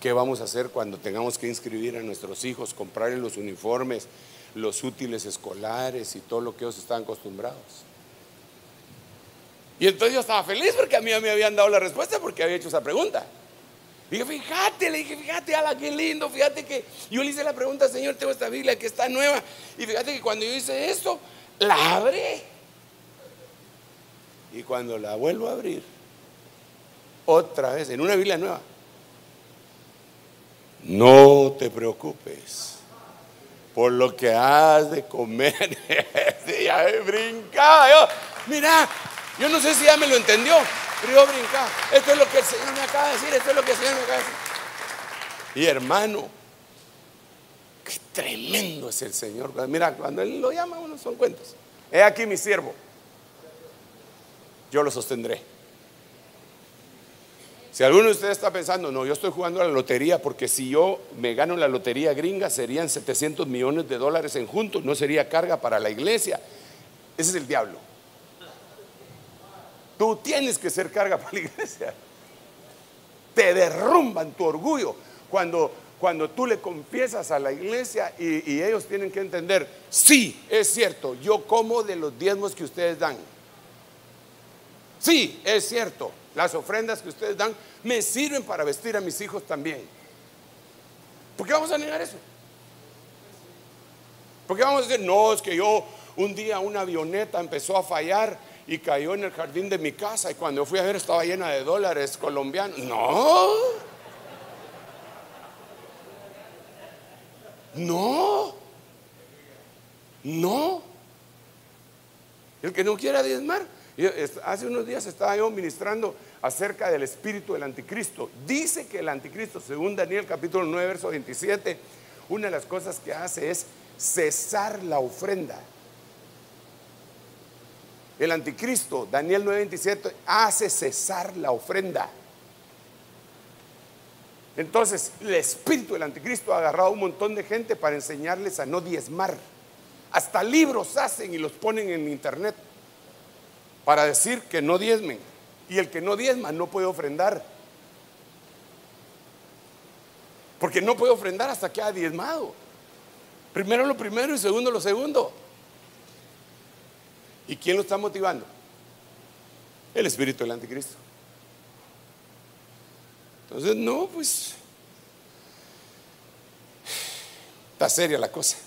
¿qué vamos a hacer cuando tengamos que inscribir a nuestros hijos, comprarles los uniformes, los útiles escolares y todo lo que ellos están acostumbrados? Y entonces yo estaba feliz porque a mí me habían dado la respuesta porque había hecho esa pregunta. Y dije, fíjate, le dije, fíjate, ala, qué lindo, fíjate que yo le hice la pregunta, Señor, tengo esta Biblia que está nueva. Y fíjate que cuando yo hice esto, la abrí. Y cuando la vuelvo a abrir, otra vez, en una Biblia nueva, no te preocupes por lo que has de comer. ya he brincado. Yo, mira, yo no sé si ya me lo entendió, pero yo brincaba. Esto es lo que el Señor me acaba de decir, esto es lo que el Señor me acaba de decir. Y hermano, qué tremendo es el Señor. Mira, cuando Él lo llama, uno son cuentos. He aquí mi siervo. Yo lo sostendré. Si alguno de ustedes está pensando, no, yo estoy jugando a la lotería porque si yo me gano la lotería gringa serían 700 millones de dólares en juntos, no sería carga para la iglesia. Ese es el diablo. Tú tienes que ser carga para la iglesia. Te derrumban tu orgullo cuando, cuando tú le confiesas a la iglesia y, y ellos tienen que entender, sí, es cierto, yo como de los diezmos que ustedes dan. Sí, es cierto, las ofrendas que ustedes dan me sirven para vestir a mis hijos también. ¿Por qué vamos a negar eso? ¿Por qué vamos a decir, no, es que yo un día una avioneta empezó a fallar y cayó en el jardín de mi casa y cuando fui a ver estaba llena de dólares colombianos? No. No. No. El que no quiera diezmar. Hace unos días estaba yo ministrando acerca del espíritu del anticristo. Dice que el anticristo, según Daniel capítulo 9, verso 27, una de las cosas que hace es cesar la ofrenda. El anticristo, Daniel 9:27, hace cesar la ofrenda. Entonces, el espíritu del anticristo ha agarrado a un montón de gente para enseñarles a no diezmar. Hasta libros hacen y los ponen en internet para decir que no diezmen. Y el que no diezma no puede ofrendar. Porque no puede ofrendar hasta que ha diezmado. Primero lo primero y segundo lo segundo. ¿Y quién lo está motivando? El espíritu del anticristo. Entonces, no, pues está seria la cosa.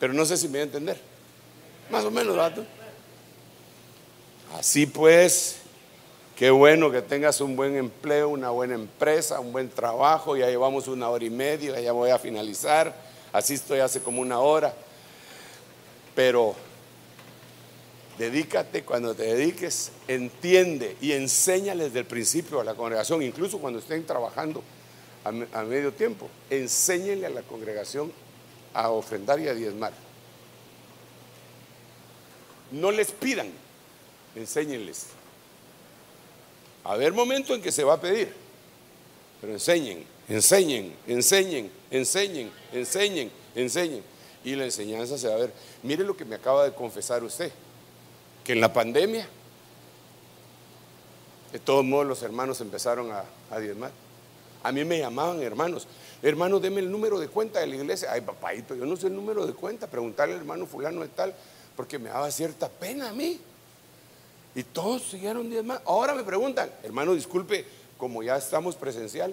Pero no sé si me voy a entender. Más o menos, ¿verdad? Así pues, qué bueno que tengas un buen empleo, una buena empresa, un buen trabajo. Ya llevamos una hora y media, ya voy a finalizar. Así estoy hace como una hora. Pero Dedícate cuando te dediques, entiende y enséñales desde el principio a la congregación, incluso cuando estén trabajando a, medio tiempo, enséñenle a la congregación a ofrendar y a diezmar. No les pidan, enséñenles. A ver momento en que se va a pedir, pero enseñen, enseñen, enseñen, enseñen, enseñen, enseñen. Y la enseñanza se va a ver. Mire lo que me acaba de confesar usted que en la pandemia, de todos modos los hermanos empezaron a, a diezmar. A mí me llamaban hermanos, hermano, deme el número de cuenta de la iglesia. Ay, papadito, yo no sé el número de cuenta, preguntarle al hermano fulano de tal, porque me daba cierta pena a mí. Y todos siguieron diezmar. Ahora me preguntan, hermano, disculpe, como ya estamos presencial,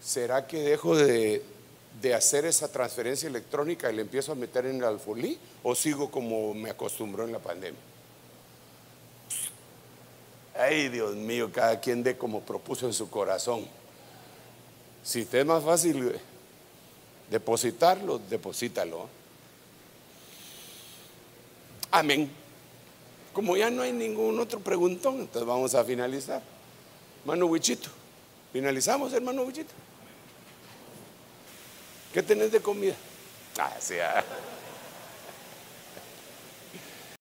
¿será que dejo de, de hacer esa transferencia electrónica y le empiezo a meter en el alfolí? ¿O sigo como me acostumbró en la pandemia? Ay, Dios mío, cada quien dé como propuso en su corazón. Si te es más fácil depositarlo, deposítalo. Amén. Como ya no hay ningún otro preguntón, entonces vamos a finalizar. Mano Huichito. Finalizamos, hermano Huichito. ¿Qué tenés de comida? Ah, sí, ah.